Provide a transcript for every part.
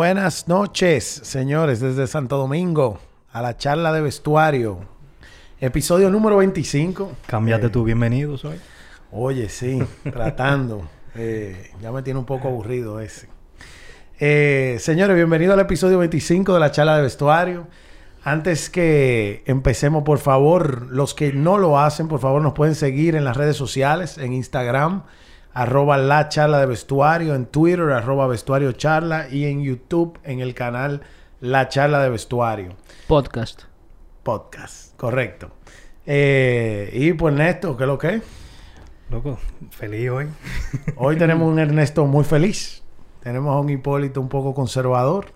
Buenas noches, señores, desde Santo Domingo a la charla de vestuario. Episodio número 25. Cámbiate Eh, tu bienvenido, soy. Oye, sí, tratando. Eh, ya me tiene un poco aburrido ese. Eh, señores, bienvenido al episodio 25 de la charla de vestuario. Antes que empecemos, por favor, los que no lo hacen, por favor, nos pueden seguir en las redes sociales, en Instagram, arroba la charla de vestuario, en Twitter, arroba vestuario charla, y en YouTube, en el canal La charla de vestuario. Podcast. Podcast, correcto. Eh, y pues Néstor, ¿qué es lo que es? Loco, feliz hoy. Hoy tenemos un Ernesto muy feliz. Tenemos a un Hipólito un poco conservador.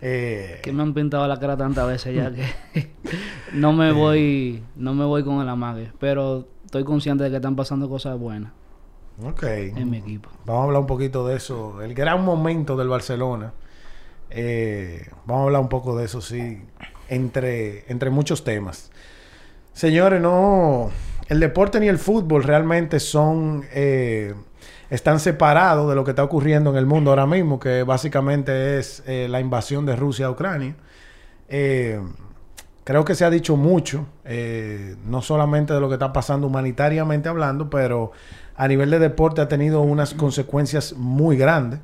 Eh, Que me han pintado la cara tantas veces ya que no me voy, no me voy con el amague. Pero estoy consciente de que están pasando cosas buenas ok. en mi equipo. Vamos a hablar un poquito de eso. El gran momento del Barcelona. Eh, vamos a hablar un poco de eso, sí. Entre, entre muchos temas. Señores, no... El deporte ni el fútbol realmente son... eh, están separados de lo que está ocurriendo en el mundo ahora mismo, que básicamente es eh, la invasión de Rusia a Ucrania. Eh, creo que se ha dicho mucho, eh, no solamente de lo que está pasando humanitariamente hablando, pero a nivel de deporte ha tenido unas consecuencias muy grandes.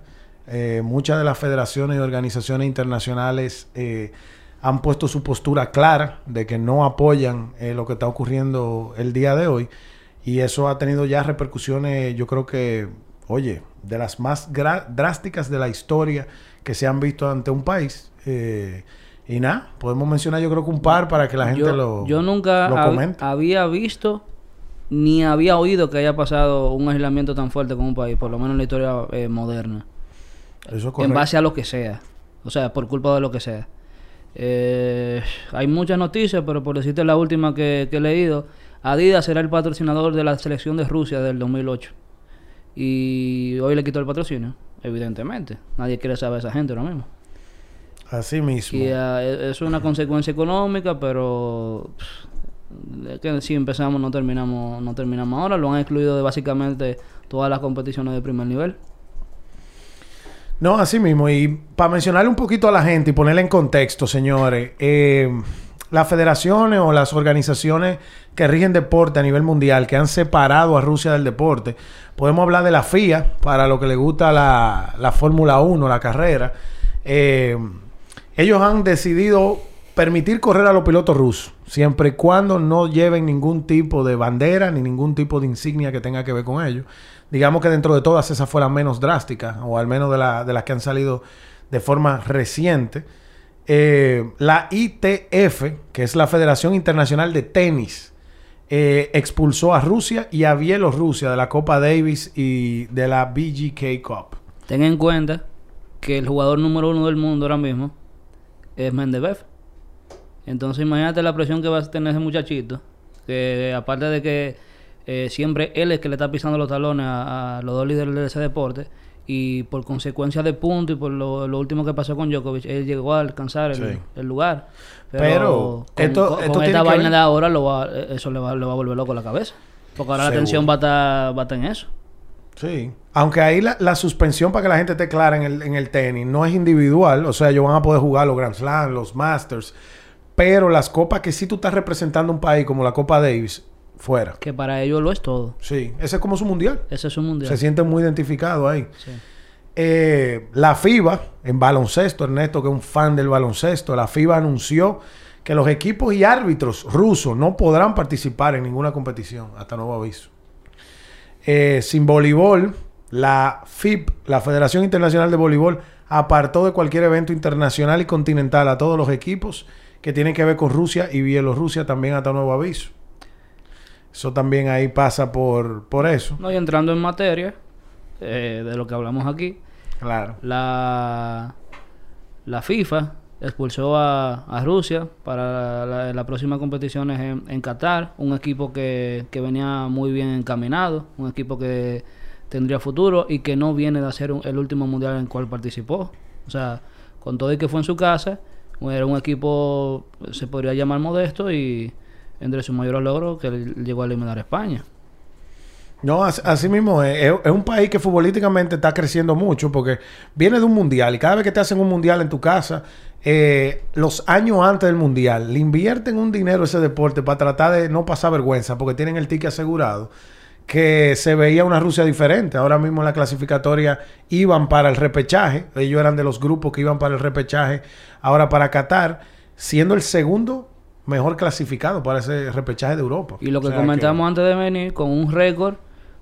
Eh, muchas de las federaciones y organizaciones internacionales eh, han puesto su postura clara de que no apoyan eh, lo que está ocurriendo el día de hoy. Y eso ha tenido ya repercusiones, yo creo que, oye, de las más drásticas de la historia que se han visto ante un país. Y nada, podemos mencionar yo creo que un par para que la gente yo, lo, yo nunca lo hab- comente. había visto ni había oído que haya pasado un aislamiento tan fuerte con un país, por lo menos en la historia eh, moderna. Eso es en base a lo que sea. O sea, por culpa de lo que sea. Eh, hay muchas noticias, pero por decirte la última que, que he leído, Adidas será el patrocinador de la selección de Rusia del 2008. Y hoy le quitó el patrocinio, evidentemente. Nadie quiere saber a esa gente ahora mismo. Así mismo. Y ah, e- es una consecuencia económica, pero pff, que si empezamos no terminamos no terminamos ahora. Lo han excluido de básicamente todas las competiciones de primer nivel. No, así mismo. Y para mencionarle un poquito a la gente y ponerle en contexto, señores, eh, las federaciones o las organizaciones que rigen deporte a nivel mundial, que han separado a Rusia del deporte, podemos hablar de la FIA, para lo que le gusta la, la Fórmula 1, la carrera. Eh, ellos han decidido permitir correr a los pilotos rusos, siempre y cuando no lleven ningún tipo de bandera ni ningún tipo de insignia que tenga que ver con ellos. Digamos que dentro de todas esas fue la menos drástica, o al menos de las que han salido de forma reciente. Eh, la ITF, que es la Federación Internacional de Tenis, eh, expulsó a Rusia y a Bielorrusia de la Copa Davis y de la BGK Cup. Ten en cuenta que el jugador número uno del mundo ahora mismo es Mendebev. Entonces imagínate la presión que va a tener ese muchachito. Que aparte de que eh, siempre él es que le está pisando los talones a, a los dos líderes de ese deporte. Y por consecuencia de punto y por lo, lo último que pasó con Djokovic, él llegó a alcanzar el, Sí. el lugar. Pero con, esto- con- esto con tiene esta vaina ver- de ahora, lo va, eso le va, le va a volver loco la cabeza. Porque ahora la atención va a estar, va a estar en eso. Sí. Aunque ahí la, la suspensión, para que la gente esté clara en el, en el tenis, no es individual. O sea, ellos van a poder jugar los Grand Slam, los Masters. Pero las copas que sí tú estás representando un país como la Copa Davis, fuera. Que para ellos lo es todo. Sí. Ese es como su mundial. Ese es un mundial. Se sienten muy identificados ahí. Sí. Eh, la FIBA, en baloncesto, Ernesto, que es un fan del baloncesto, la FIBA anunció que los equipos y árbitros rusos no podrán participar en ninguna competición hasta nuevo aviso. Eh, sin voleibol, la FIB, la Federación Internacional de Voleibol, apartó de cualquier evento internacional y continental a todos los equipos que tienen que ver con Rusia y Bielorrusia también hasta nuevo aviso. Eso también ahí pasa por, por eso. No, y entrando en materia eh, de lo que hablamos aquí, Claro. la, la FIFA expulsó a, a Rusia para la, la próxima competición es en, en Qatar, un equipo que, que venía muy bien encaminado, un equipo que tendría futuro y que no viene de hacer un- el último mundial en el cual participó. O sea, con todo y que fue en su casa, era un equipo, se podría llamar modesto y entre sus mayores logros que llegó a eliminar a España. No, as- así mismo es. Es, es un país que futbolísticamente está creciendo mucho porque viene de un mundial y cada vez que te hacen un mundial en tu casa, eh, los años antes del mundial, le invierten un dinero a ese deporte para tratar de no pasar vergüenza porque tienen el ticket asegurado. Que se veía una Rusia diferente. Ahora mismo en la clasificatoria iban para el repechaje. Ellos eran de los grupos que iban para el repechaje. Ahora para Qatar, siendo el segundo mejor clasificado para ese repechaje de Europa. Y lo que O sea comentamos antes de venir, con un récord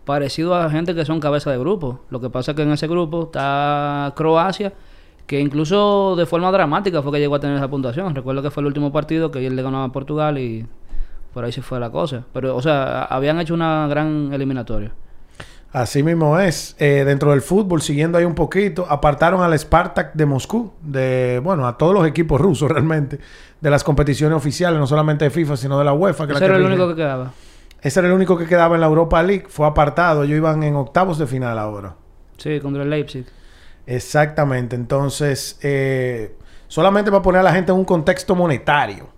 parecido a gente que son cabeza de grupo. Lo que pasa es que en ese grupo está Croacia, que incluso de forma dramática fue que llegó a tener esa puntuación. Recuerdo que fue el último partido que él le ganó a Portugal y por ahí se fue la cosa. Pero, o sea, habían hecho una gran eliminatoria. Así mismo es. Eh, dentro del fútbol, siguiendo ahí un poquito, apartaron al Spartak de Moscú, de, bueno, a todos los equipos rusos realmente, de las competiciones oficiales, no solamente de FIFA, sino de la UEFA. Que es Ese la era que el único que quedaba. Ese era el único que quedaba en la Europa League. Fue apartado. Ellos iban en octavos de final ahora. Sí, contra el Leipzig. Exactamente. Entonces, eh, solamente para poner a la gente en un contexto monetario.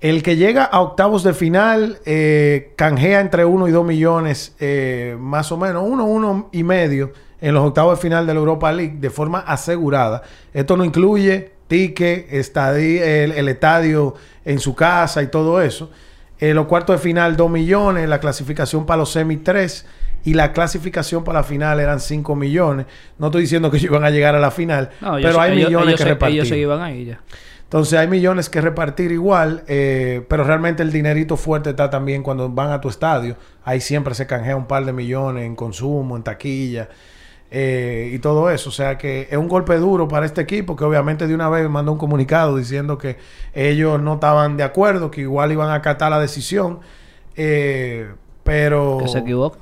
El que llega a octavos de final eh, canjea entre 1 y 2 millones, eh, más o menos, 1, 1 y medio en los octavos de final de la Europa League de forma asegurada. Esto no incluye ticket, el, el estadio en su casa y todo eso. En los cuartos de final 2 millones, la clasificación para los semi 3 y la clasificación para la final eran 5 millones. No estoy diciendo que ellos iban a llegar a la final, No, pero hay ellos- millones ellos que se- repartir. Ellos se iban ahí ya. Entonces hay millones que repartir igual, eh, pero realmente el dinerito fuerte está también cuando van a tu estadio. Ahí siempre se canjea un par de millones en consumo, en taquilla eh, y todo eso. O sea que es un golpe duro para este equipo que obviamente de una vez mandó un comunicado diciendo que ellos no estaban de acuerdo, que igual iban a acatar la decisión. eh, pero... Que se equivoca.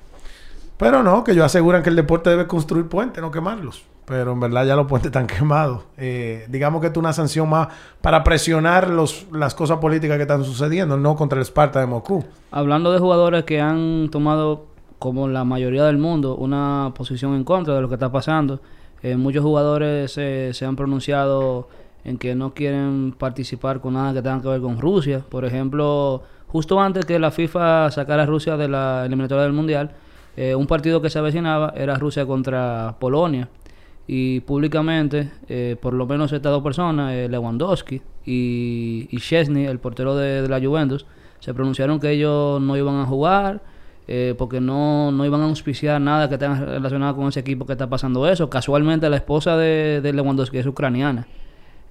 Pero no, que ellos aseguran que el deporte debe construir puentes, no quemarlos. Pero en verdad ya los puentes están quemados. Eh, digamos que es una sanción más para presionar los, las cosas políticas que están sucediendo, no contra el Sparta de Moscú. Hablando de jugadores que han tomado, como la mayoría del mundo, una posición en contra de lo que está pasando, eh, muchos jugadores eh, se han pronunciado en que no quieren participar con nada que tenga que ver con Rusia. Por ejemplo, justo antes que la FIFA sacara a Rusia de la eliminatoria del Mundial, eh, un partido que se avecinaba era Rusia contra Polonia. Y públicamente, eh, por lo menos estas dos personas, eh, Lewandowski y, y Chesney, el portero de, de la Juventus, se pronunciaron que ellos no iban a jugar eh, porque no, no iban a auspiciar nada que tenga relacionado con ese equipo que está pasando eso. Casualmente la esposa de, de Lewandowski es ucraniana.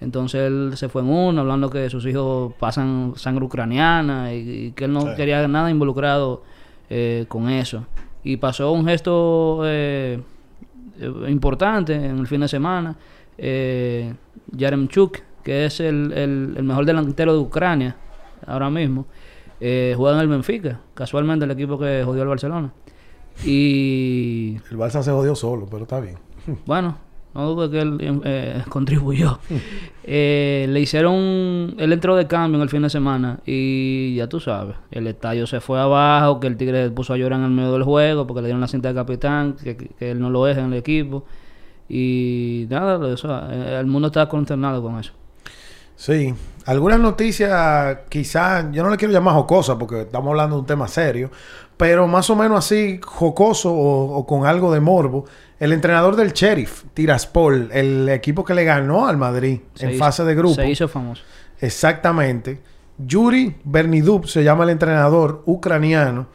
Entonces él se fue en uno, hablando que sus hijos pasan sangre ucraniana y, y que él no Sí. quería nada involucrado eh, con eso. Y pasó un gesto eh, importante en el fin de semana. Eh, Yaremchuk, que es el, el- el mejor delantero de Ucrania ahora mismo, eh, juega en el Benfica, casualmente el equipo que jodió al Barcelona. Y El Barça se jodió solo, pero está bien. bueno, no dudo que él eh, contribuyó. Eh, le hicieron, él entró de cambio en el fin de semana y ya tú sabes, el estadio se fue abajo, que el Tigre puso a llorar en el medio del juego porque le dieron la cinta de capitán, que él no lo es en el equipo. Y nada, eso, eh, el mundo está consternado con eso. Sí, algunas noticias quizás, yo no le quiero llamar jocosa porque estamos hablando de un tema serio, pero más o menos así jocoso o, o con algo de morbo. El entrenador del Sheriff, Tiraspol, el equipo que le ganó al Madrid Se en hizo- fase de grupo. Se hizo famoso. Exactamente. Yuri Bernidub se llama el entrenador ucraniano.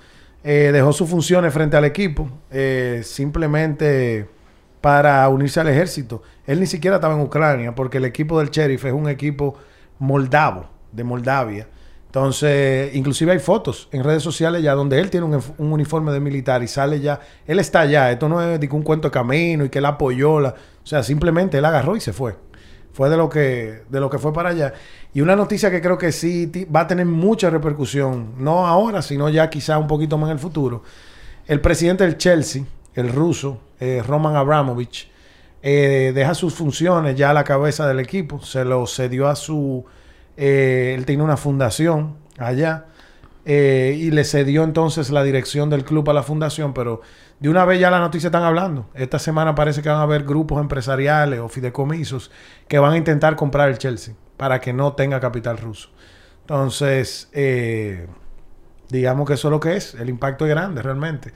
eh, dejó sus funciones frente al equipo eh, simplemente para unirse al ejército. Él ni siquiera estaba en Ucrania porque el equipo del Sheriff es un equipo moldavo, de Moldavia. Entonces, inclusive hay fotos en redes sociales ya donde él tiene un, uniforme de militar y sale ya. Él está allá. Esto no es un cuento de camino y que él apoyó. La, o sea, simplemente él agarró y se fue. Fue de lo que de lo que fue para allá. Y una noticia que creo que sí va a tener mucha repercusión, no ahora, sino ya quizá un poquito más en el futuro. El presidente del Chelsea, el ruso, eh, Roman Abramovich, eh, deja sus funciones ya a la cabeza del equipo. Se lo cedió a su... eh, él tiene una fundación allá. eh, y le cedió entonces la dirección del club a la fundación, pero de una vez ya la noticia están hablando. Esta semana parece que van a haber grupos empresariales o fideicomisos que van a intentar comprar el Chelsea para que no tenga capital ruso. Entonces, eh, digamos que eso es lo que es. El impacto es grande realmente.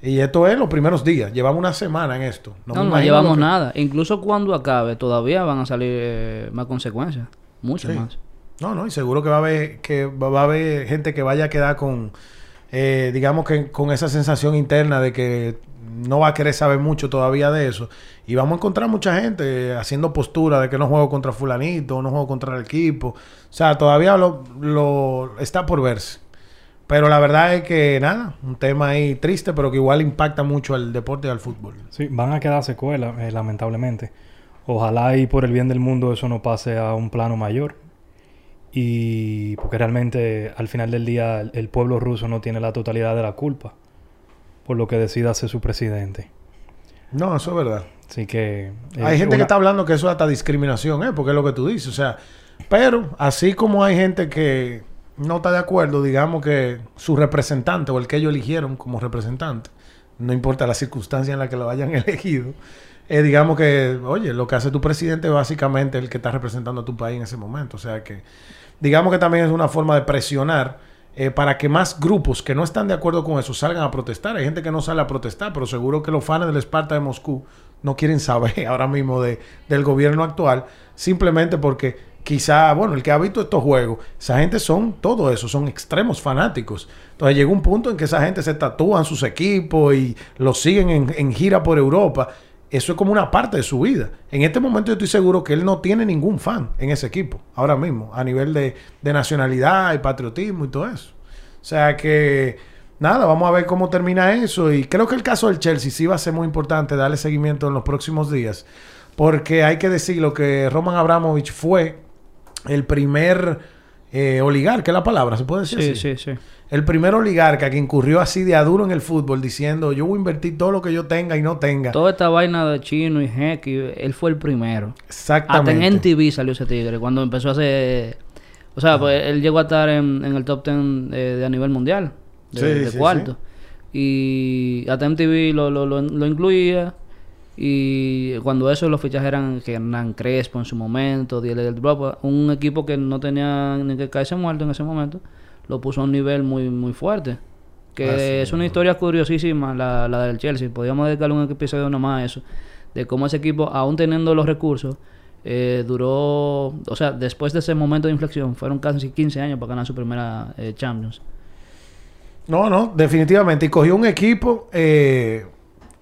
Y esto es los primeros días. Llevamos una semana en esto. No, no, llevamos que- nada. Incluso cuando acabe, todavía van a salir eh, más consecuencias. Muchas Sí. más. No, no, y seguro que va a haber, que va a haber gente que vaya a quedar con, eh, digamos que con esa sensación interna de que no va a querer saber mucho todavía de eso. Y vamos a encontrar mucha gente haciendo postura de que no juego contra fulanito, no juego contra el equipo. O sea, todavía lo, lo está por verse. Pero la verdad es que nada, un tema ahí triste, pero que igual impacta mucho al deporte y al fútbol. Sí, van a quedar secuelas, eh, lamentablemente. Ojalá y por el bien del mundo eso no pase a un plano mayor. Y porque realmente al final del día el, pueblo ruso no tiene la totalidad de la culpa por lo que decida hacer su presidente. No, eso es verdad. Así que... eh, Hay gente que está hablando que eso es hasta discriminación, ¿eh? Porque es lo que tú dices. O sea, pero así como hay gente que no está de acuerdo, digamos que su representante o el que ellos eligieron como representante, no importa la circunstancia en la que lo hayan elegido, eh, digamos que, oye, lo que hace tu presidente es básicamente el que está representando a tu país en ese momento. O sea que, digamos que también es una forma de presionar eh, para que más grupos que no están de acuerdo con eso salgan a protestar. Hay gente que no sale a protestar, pero seguro que los fans del Esparta de Moscú no quieren saber ahora mismo de, del gobierno actual, simplemente porque quizá, bueno, el que ha visto estos juegos, esa gente son todo eso, son extremos fanáticos. Entonces llegó un punto en que esa gente se tatúan sus equipos y los siguen en, en gira por Europa. Eso es como una parte de su vida. En este momento yo estoy seguro que él no tiene ningún fan en ese equipo, ahora mismo, a nivel de, nacionalidad y patriotismo y todo eso. O sea que, nada, vamos a ver cómo termina eso. Y creo que el caso del Chelsea sí va a ser muy importante darle seguimiento en los próximos días. Porque hay que decirlo que Roman Abramovich fue el primer eh, oligarca, es la palabra, ¿se puede decir Sí, así? sí, sí. El primer oligarca que incurrió así de a duro en el fútbol diciendo yo voy a invertir todo lo que yo tenga y no tenga. Toda esta vaina de chino y Hecky, él fue el primero. Hasta Exactamente. en NTV salió ese tigre cuando empezó a hacer. O sea, pues él llegó a estar en, en el top 10 eh, de a nivel mundial, de, Sí, de sí, cuarto. Y hasta MTV lo, lo, lo, lo incluía. Y cuando eso los fichajes eran que Hernán Crespo en su momento, Diel del Drop, un equipo que no tenía ni que caerse muerto en ese momento, lo puso a un nivel muy muy fuerte. Que Así es una historia curiosísima la, la del Chelsea. Podríamos dedicarle un episodio nomás a eso. De cómo ese equipo, aún teniendo los recursos, eh, duró... O sea, después de ese momento de inflexión, fueron casi 15 años para ganar su primera eh, Champions. No, no, definitivamente. Y cogió un equipo eh,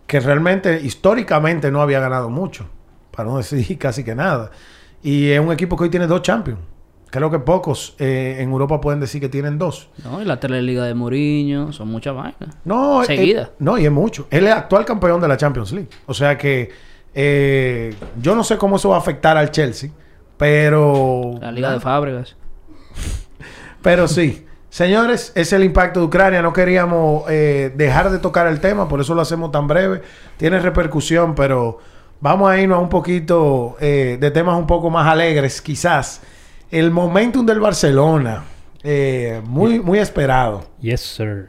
que realmente, históricamente, no había ganado mucho. Para no decir casi que nada. Y es un equipo que hoy tiene dos Champions. Creo que pocos eh, en Europa pueden decir que tienen dos. ¿no? Y la Teleliga de Mourinho, son muchas vainas. No, eh, Seguida. no, y es mucho. Él es actual campeón de la Champions League. O sea que eh, yo no sé cómo eso va a afectar al Chelsea, pero... La Liga de Fábregas. Pero sí. Señores, ese es el impacto de Ucrania. No queríamos eh, dejar de tocar el tema, por eso lo hacemos tan breve. Tiene repercusión, pero vamos a irnos a un poquito eh, de temas un poco más alegres, quizás. El momentum del Barcelona, eh, muy, muy esperado. Yes, sir.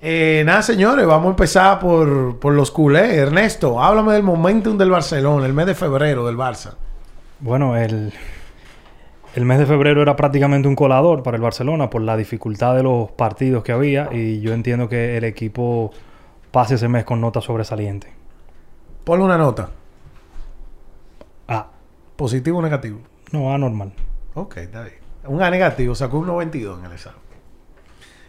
Eh, nada, señores, vamos a empezar por, por los culés. Ernesto, háblame del momentum del Barcelona, el mes de febrero del Barça. Bueno, el, el mes de febrero era prácticamente un colador para el Barcelona por la dificultad de los partidos que había y yo entiendo que el equipo pase ese mes con nota sobresaliente. Ponle una nota, Ah, positivo o negativo. no, anormal. Ok, está bien. Un A negativo, sacó un 92 en el examen.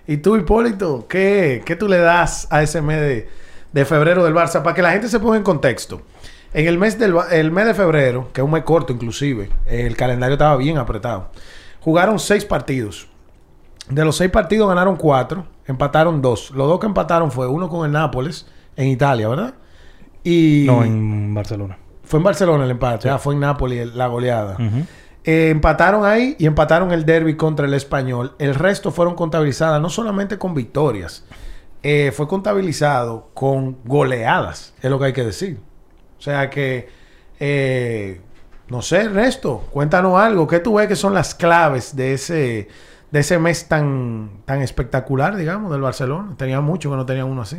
Y tú, Hipólito, ¿qué, qué tú le das a ese mes de, de febrero del Barça? Para que la gente se ponga en contexto. En el mes, del, el mes de febrero, que es un mes corto inclusive, el calendario estaba bien apretado. Jugaron seis partidos. De los seis partidos ganaron cuatro, empataron dos. Los dos que empataron fue uno con el Nápoles en Italia, ¿verdad? Y No, en Barcelona. fue en Barcelona el empate, ah, fue en Nápoles la goleada. Eh, empataron ahí y empataron el derby contra el español. El resto fueron contabilizadas no solamente con victorias, eh, fue contabilizado con goleadas, es lo que hay que decir. O sea que, eh, no sé, Ernesto, cuéntanos algo. ¿Qué tú ves que son las claves de ese, de ese mes tan, tan espectacular, digamos, del Barcelona? Tenía mucho que no tenía uno así.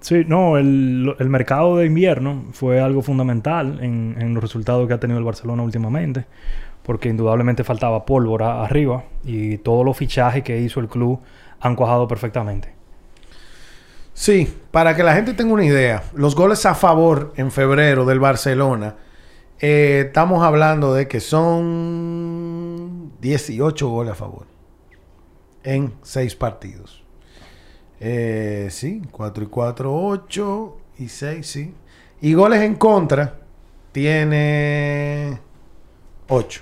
Sí, no, el, el mercado de invierno fue algo fundamental en, en los resultados que ha tenido el Barcelona últimamente, porque indudablemente faltaba pólvora arriba y todos los fichajes que hizo el club han cuajado perfectamente. Sí, para que la gente tenga una idea, los goles a favor en febrero del Barcelona, eh, estamos hablando de que son 18 goles a favor en 6 partidos. Eh, sí, 4 y 4, 8 y 6, sí. Y goles en contra tiene 8.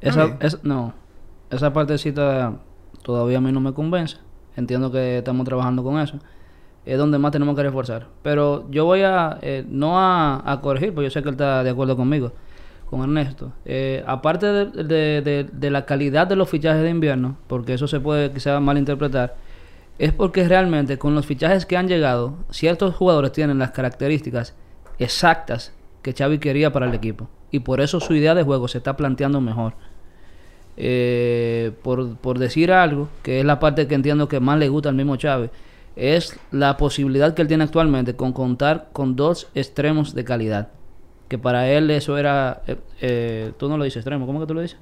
Esa, es- no, esa partecita todavía a mí no me convence. Entiendo que estamos trabajando con eso. Es donde más tenemos que reforzar. Pero yo voy a, eh, no a, corregir, porque yo sé que él está de acuerdo conmigo, con Ernesto. Eh, aparte de, la calidad de los fichajes de invierno, porque eso se puede quizás malinterpretar, es porque realmente con los fichajes que han llegado, ciertos jugadores tienen las características exactas que Xavi quería para el equipo. Y por eso su idea de juego se está planteando mejor. Eh, por, por decir algo, que es la parte que entiendo que más le gusta al mismo Xavi, es la posibilidad que él tiene actualmente con contar con dos extremos de calidad. Que para él eso era... eh, eh, tú no lo dices extremo, ¿cómo que tú lo dices?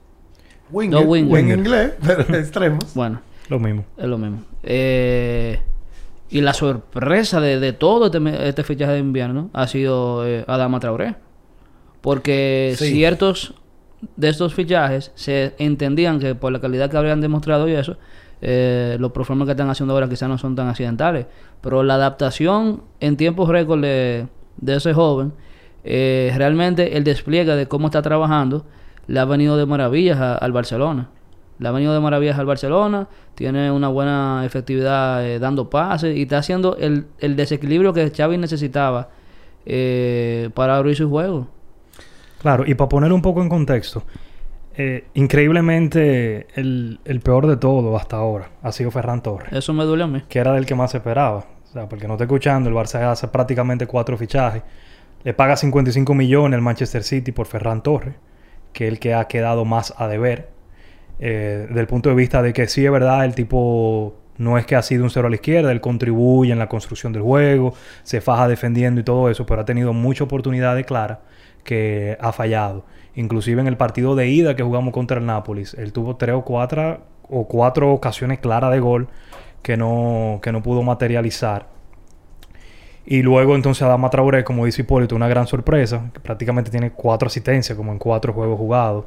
Winger, No, winger. En inglés, pero extremos. Bueno, Lo mismo. es lo mismo. Eh, y la sorpresa de, de todo este, me- este fichaje de invierno ha sido eh, Adama Traoré. Porque Sí. ciertos de estos fichajes se entendían que por la calidad que habrían demostrado y eso, eh, los performances que están haciendo ahora quizás no son tan accidentales. Pero la adaptación en tiempos récord de, ese joven, eh, realmente el despliegue de cómo está trabajando, le ha venido de maravillas al Barcelona. Le ha venido de maravillas al Barcelona, tiene una buena efectividad eh, dando pases y está haciendo el, el desequilibrio que Xavi necesitaba eh, para abrir su juego. Claro, y para poner un poco en contexto, eh, increíblemente el, el peor de todo hasta ahora ha sido Ferran Torres, Eso me duele a mí. que era del que más esperaba. O sea, porque no está escuchando, el Barça hace prácticamente cuatro fichajes. Le paga 55 millones al Manchester City por Ferran Torres, que es el que ha quedado más a deber. Eh, del punto de vista de que sí es verdad, el tipo no es que ha sido un cero a la izquierda, él contribuye en la construcción del juego, se faja defendiendo y todo eso, pero ha tenido muchas oportunidades claras que ha fallado. Inclusive en el partido de ida que jugamos contra el Nápoles, él tuvo tres o cuatro, o cuatro ocasiones claras de gol que no, que no pudo materializar. Y luego entonces Adama Traoré, como dice Hipólito, una gran sorpresa, que prácticamente tiene cuatro asistencias como en cuatro juegos jugados.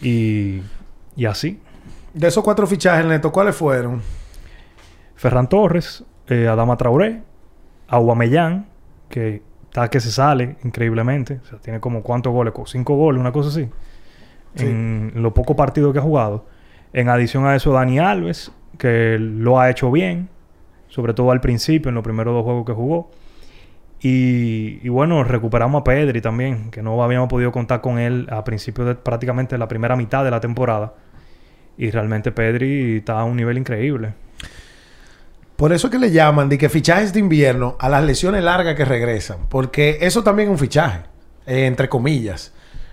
Y, y así. De esos cuatro fichajes, Neto, ¿cuáles fueron? Ferran Torres, eh, Adama Traoré, Aubameyang, que está que se sale increíblemente. O sea, tiene como cuántos goles, Co- cinco goles, una cosa así. Sí. En los pocos partidos que ha jugado. En adición a eso, Dani Alves, que lo ha hecho bien, sobre todo al principio, en los primeros dos juegos que jugó. Y, y bueno, recuperamos a Pedri también, que no habíamos podido contar con él a principios de prácticamente la primera mitad de la temporada. Y realmente Pedri está a un nivel increíble. Por eso es que le llaman de que fichajes de invierno a las lesiones largas que regresan. Porque eso también es un fichaje, eh, entre comillas.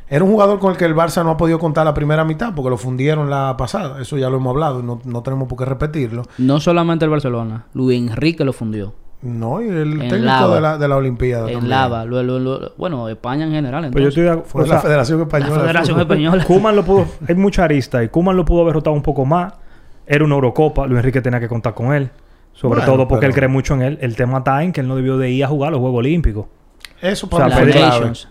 Era un jugador con el que el Barça no ha podido contar la primera mitad porque lo fundieron la pasada. Eso ya lo hemos hablado y no, no tenemos por qué repetirlo. No solamente el Barcelona, Luis Enrique lo fundió. No, y el En técnico lava. de la, de la Olimpiada. En. Lava, lo- lo- lo- bueno, España en general. Pues yo Entonces. estoy de- Fue o la sea, Federación Española. la de Federación. Española. Kuman lo pudo... Hay mucha arista y Kuman lo pudo haber rotado un poco más. Era una Eurocopa. Luis Enrique tenía que contar con él. Sobre Bueno, todo porque pero- él cree mucho en él. El tema está en que él no debió de ir a jugar los Juegos Olímpicos. Eso O para sea, clave. Nations.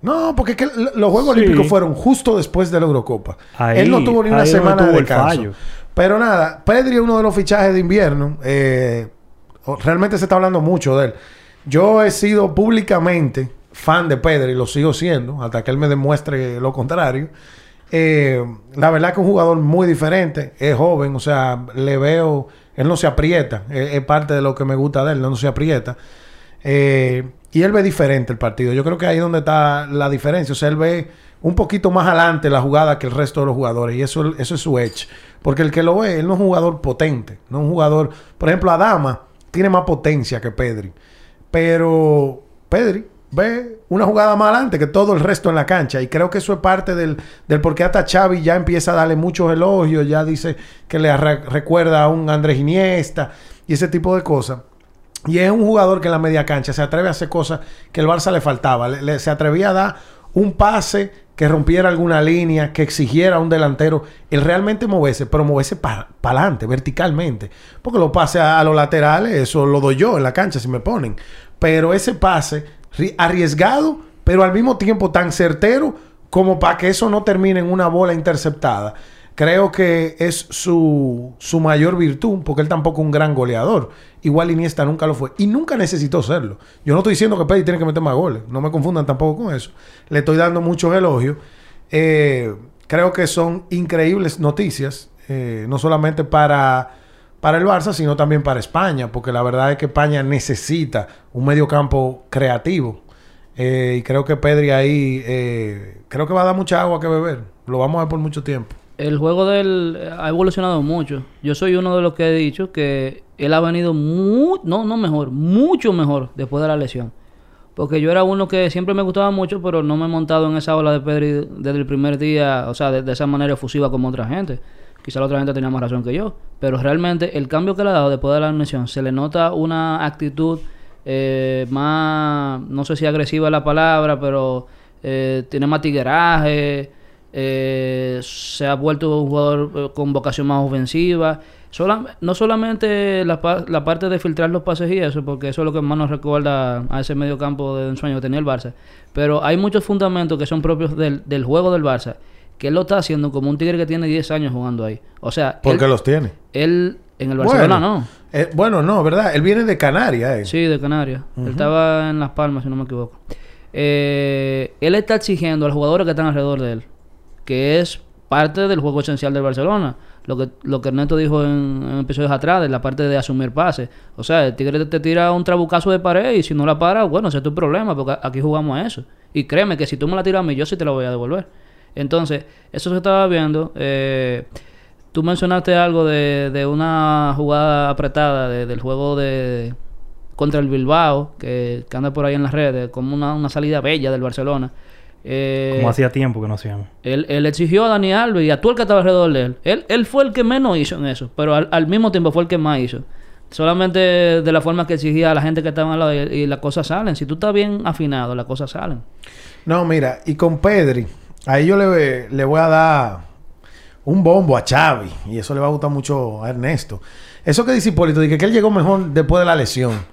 No, porque que los Juegos Sí. Olímpicos fueron justo después de la Eurocopa. Ahí- Él no tuvo ni una semana de descanso. Pero nada, Pedri es uno de los fichajes de invierno. Eh, o- realmente se está hablando mucho de él. Yo he sido públicamente fan de Pedri, lo sigo siendo, hasta que él me demuestre lo contrario. Eh, la verdad que es un jugador muy diferente, es joven, o sea, le veo, él no se aprieta, es, parte de lo que me gusta de él, no se aprieta. Eh, y él ve diferente el partido. Yo creo que ahí es donde está la diferencia. O sea, él ve un poquito más adelante la jugada que el resto de los jugadores. Y eso, eso es su edge. Porque el que lo ve, él no es un jugador potente. No es un jugador... Por ejemplo, Adama tiene más potencia que Pedri. Pero Pedri ve una jugada más adelante que todo el resto en la cancha. Y creo que eso es parte del, del por qué hasta Xavi ya empieza a darle muchos elogios. Ya dice que le re- recuerda a un Andrés Iniesta y ese tipo de cosas. Y es un jugador que en la media cancha se atreve a hacer cosas que el Barça le faltaba. Le- se atrevía a dar un pase que rompiera alguna línea, que exigiera a un delantero el realmente moverse, pero moverse para adelante, verticalmente. Porque lo pase a, a los laterales, eso lo doy yo en la cancha si me ponen. Pero ese pase arriesgado, pero al mismo tiempo tan certero como para que eso no termine en una bola interceptada. Creo que es su, su mayor virtud, porque él tampoco es un gran goleador. Igual Iniesta nunca lo fue. Y nunca necesitó serlo. Yo no estoy diciendo que Pedri tiene que meter más goles. No me confundan tampoco con eso. Le estoy dando muchos elogios. Eh, creo que son increíbles noticias. eh, no solamente para, para el Barça, sino también para España. Porque la verdad es que España necesita un mediocampo creativo. Eh, y creo que Pedri ahí... eh, creo que va a dar mucha agua que beber. Lo vamos a ver por mucho tiempo. El juego de él eh, ha evolucionado mucho. Yo soy uno de los que he dicho que él ha venido no, no mejor, mucho mejor después de la lesión. Porque yo era uno que siempre me gustaba mucho, pero no me he montado en esa ola de Pedri desde el primer día, o sea, de, de esa manera efusiva como otra gente. Quizá la otra gente tenía más razón que yo. Pero realmente el cambio que le ha dado después de la lesión, se le nota una actitud eh, más, no sé si agresiva es la palabra, pero eh, tiene más tigueraje, eh, se ha vuelto un jugador eh, con vocación más ofensiva. No solamente la, pa- la parte de filtrar los pases y eso, porque eso es lo que más nos recuerda a ese medio campo de ensueño que tenía el Barça. Pero hay muchos fundamentos que son propios del juego del Barça, que él lo está haciendo como un tigre que tiene 10 años jugando ahí. O sea, Porque él, los tiene. él en el Barcelona bueno, no. eh, bueno, no, ¿verdad? Él viene de Canarias. eh. Sí, de Canarias. Él estaba en Las Palmas, si no me equivoco. Eh, él está exigiendo a los jugadores que están alrededor de él, que es parte del juego esencial del Barcelona. Lo que, lo que Ernesto dijo en, en episodios atrás, de la parte de asumir pases. O sea, el Tigre te tira un trabucazo de pared y si no la para, bueno, ese es tu problema, porque aquí jugamos a eso. Y créeme que si tú me la tiras a mí, yo sí te la voy a devolver. Entonces, eso se estaba viendo. Eh, tú mencionaste algo de, de una jugada apretada de- del juego de contra el Bilbao, que, que anda por ahí en las redes, como una, una salida bella del Barcelona. Eh, Como hacía tiempo que no hacíamos. él, él exigió a Dani Alves y a todo el que estaba alrededor de él. Él, él fue el que menos hizo en eso, pero al, al mismo tiempo fue el que más hizo. Solamente de la forma que exigía a la gente que estaba al lado él, y las cosas salen. Si tú estás bien afinado, las cosas salen. No, mira, y con Pedri, ahí yo le, voy a dar un bombo a Xavi. Y eso le va a gustar mucho a Ernesto. Eso que dice Hipólito, de que, que él llegó mejor después de la lesión.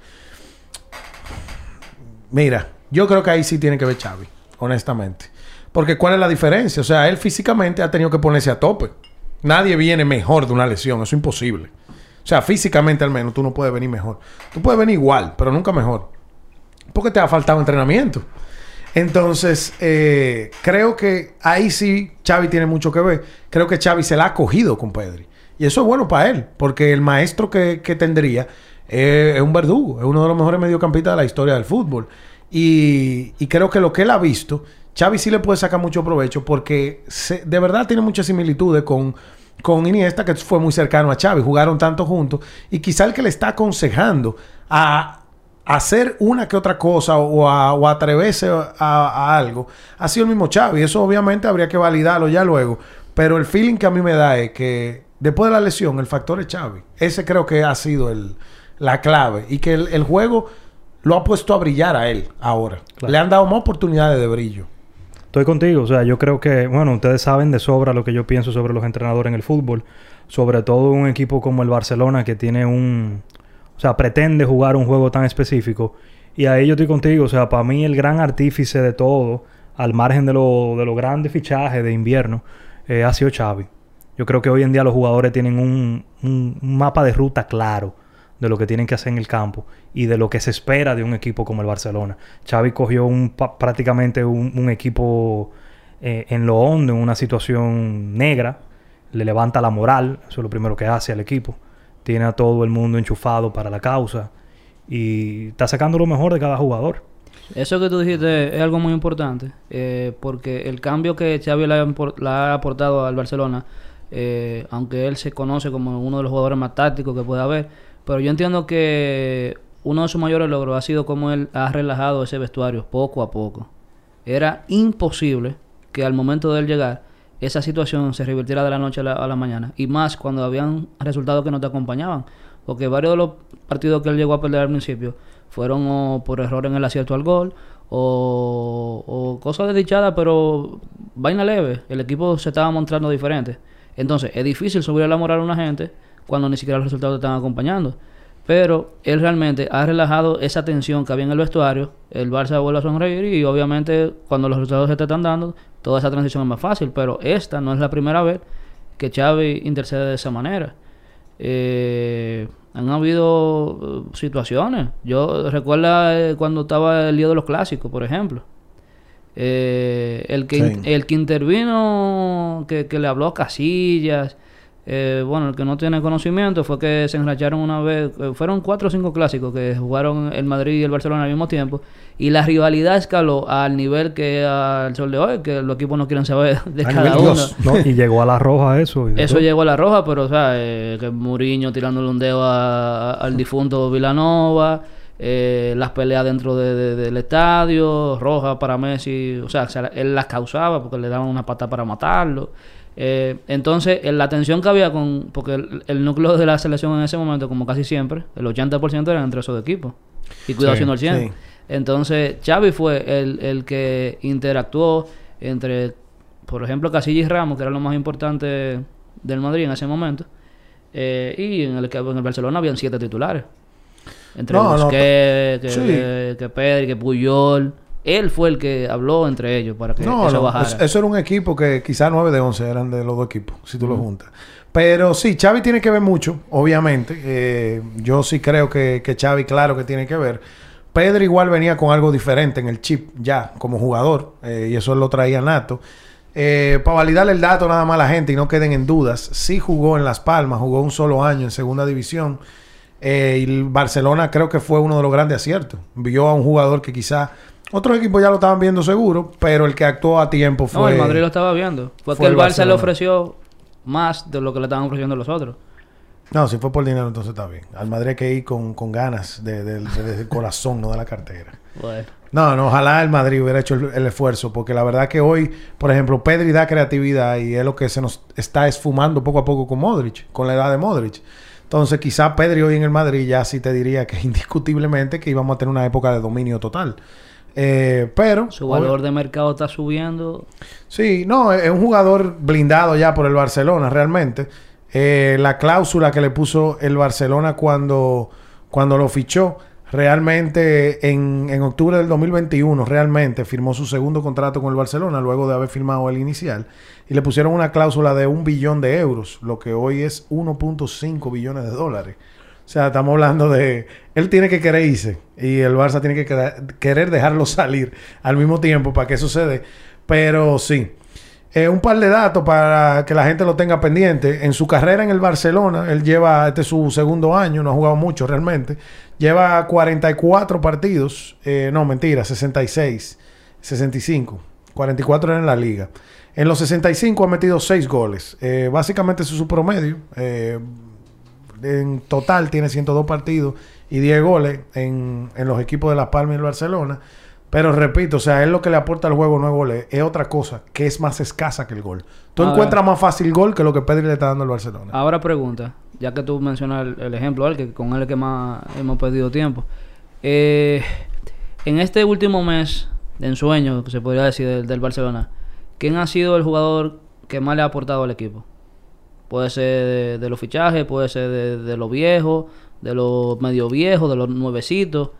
Mira, yo creo que ahí sí tiene que ver Xavi, honestamente. Porque ¿cuál es la diferencia? O sea, él físicamente ha tenido que ponerse a tope. Nadie viene mejor de una lesión, eso es imposible. O sea, físicamente al menos tú no puedes venir mejor. Tú puedes venir igual, pero nunca mejor. Porque te ha faltado entrenamiento. Entonces, eh, creo que ahí sí Xavi tiene mucho que ver. Creo que Xavi se la ha cogido con Pedri. Y eso es bueno para él, porque el maestro que, que tendría eh, es un verdugo, es uno de los mejores mediocampistas de la historia del fútbol. Y, creo que lo que él ha visto, Xavi sí le puede sacar mucho provecho, porque de verdad tiene muchas similitudes con, con Iniesta, que fue muy cercano a Xavi, jugaron tanto juntos, y quizá el que le está aconsejando a hacer una que otra cosa o a, o a atreverse a, a algo ha sido el mismo Xavi. Eso obviamente habría que validarlo ya luego. Pero el feeling que a mí me da es que después de la lesión el factor es Xavi. Ese creo que ha sido el, la clave. Y que el, el juego lo ha puesto a brillar a él ahora. Claro. Le han dado más oportunidades de brillo. Estoy contigo, o sea, yo creo que, bueno, ustedes saben de sobra lo que yo pienso sobre los entrenadores en el fútbol, sobre todo un equipo como el Barcelona que tiene un, o sea, pretende jugar un juego tan específico. Y ahí yo estoy contigo, o sea, para mí el gran artífice de todo, al margen de, lo, de los grandes fichajes de invierno, eh, ha sido Xavi. Yo creo que hoy en día los jugadores tienen un, un- mapa de ruta claro de lo que tienen que hacer en el campo y de lo que se espera de un equipo como el Barcelona. Xavi cogió un, prácticamente un, un equipo eh, en lo hondo, en una situación negra, le levanta la moral, eso es lo primero que hace al equipo, tiene a todo el mundo enchufado para la causa y está sacando lo mejor de cada jugador. Eso que tú dijiste es algo muy importante, eh, porque el cambio que Xavi le ha, aportado al Barcelona, eh, aunque él se conoce como uno de los jugadores más tácticos que puede haber, pero yo entiendo que uno de sus mayores logros ha sido como él ha relajado ese vestuario poco a poco. Era imposible que al momento de él llegar esa situación se revirtiera de la noche a la, a la mañana, y más cuando habían resultados que no te acompañaban, porque varios de los partidos que él llegó a perder al principio fueron o por error en el acierto al gol o, o cosas desdichadas, pero vaina leve. El equipo se estaba mostrando diferente. Entonces, es difícil subir la moral a una gente cuando ni siquiera los resultados te están acompañando. Pero él realmente ha relajado esa tensión que había en el vestuario. El Barça vuelve a sonreír y obviamente cuando los resultados se te están dando, toda esa transición es más fácil. Pero esta no es la primera vez que Xavi intercede de esa manera. Eh, han habido eh, situaciones. Yo recuerdo eh, cuando estaba el lío de los clásicos, por ejemplo. Eh, el, que, Sí. el que intervino, que, que le habló a Casillas, eh, bueno, el que no tiene conocimiento fue que se enracharon una vez, eh, fueron cuatro o cinco clásicos que jugaron el Madrid y el Barcelona al mismo tiempo, y la rivalidad escaló al nivel que al sol de hoy, que los equipos no quieren saber de A cada uno. No, y llegó a la roja eso. Eso todo. llegó a la roja, pero, o sea, eh, que Muriño tirándole un dedo a- a- al difunto Vilanova, eh, las peleas dentro de- de- del estadio, roja para Messi, o sea, se él las causaba porque le daban una pata para matarlo. Eh, entonces, en la tensión que había con, porque el, el núcleo de la selección en ese momento, como casi siempre, el 80% eran entre esos equipos. Y cuidado Sí, siendo el 100. sí. Entonces, Xavi fue el, el que interactuó entre, por ejemplo, Casillas y Ramos, que era lo más importante del Madrid en ese momento. Eh, y en el, que- en el Barcelona habían siete titulares. Entre No, que, sí. que, que Pedri, que Puyol. Él fue el que habló entre ellos para que No, eso no, bajara. es- eso era un equipo que quizás 9 de 11 eran de los dos equipos, si tú lo juntas. Pero sí, Xavi tiene que ver mucho, obviamente. Eh, yo sí creo que, que Xavi, claro que tiene que ver. Pedro igual venía con algo diferente en el chip ya como jugador, eh, y eso lo traía nato. Eh, para validarle el dato nada más a la gente y no queden en dudas, sí jugó en Las Palmas, jugó un solo año en segunda división. Eh, y el Barcelona creo que fue uno de los grandes aciertos. Vio a un jugador que quizá otros equipos ya lo estaban viendo seguro, pero el que actuó a tiempo fue. No, el Madrid lo estaba viendo. Fue, fue que el Barça Barcelona. le ofreció más de lo que le estaban ofreciendo los otros. No, si fue por dinero, entonces está bien. Al Madrid hay que ir con, con ganas de- de- de- del corazón, no de la cartera. Bueno. No, no, ojalá el Madrid hubiera hecho el, el esfuerzo, porque la verdad que hoy, por ejemplo, Pedri da creatividad y es lo que se nos está esfumando poco a poco con Modric, con la edad de Modric. Entonces, quizá Pedri hoy en el Madrid ya sí te diría que indiscutiblemente que íbamos a tener una época de dominio total. Eh, pero... Su valor de mercado está subiendo. Sí, no, es un jugador blindado ya por el Barcelona, realmente. Eh, la cláusula que le puso el Barcelona cuando, cuando lo fichó, realmente en, en octubre del 2021, realmente firmó su segundo contrato con el Barcelona, luego de haber firmado el inicial, y le pusieron una cláusula de un billón de euros, lo que hoy es 1.5 billones de dólares. O sea, estamos hablando de... Él tiene que querer irse y el Barça tiene que querer dejarlo salir al mismo tiempo para que dé. Pero sí. Eh, un par de datos para que la gente lo tenga pendiente. En su carrera en el Barcelona, él lleva, este es su segundo año, no ha jugado mucho realmente. Lleva 44 partidos. Eh, no, mentira, 66, 65. 44 en la liga. En los 65 ha metido 6 goles. Eh, básicamente ese es su promedio. En total tiene 102 partidos y 10 goles en, en los equipos de Las Palmas y el Barcelona. Pero repito, o sea, él lo que le aporta al juego no es goles, es otra cosa, que es más escasa que el gol. Tú Ahora- encuentras más fácil gol que lo que Pedri le está dando al Barcelona. Ahora pregunta, ya que tú mencionas el, el ejemplo, él, que con él que más hemos perdido tiempo. Eh, en este último mes de ensueño, que se podría decir, del, del Barcelona, ¿quién ha sido el jugador que más le ha aportado al equipo? Puede ser de, de los fichajes, puede ser de, de los viejos, de los medio viejos, de los nuevecitos.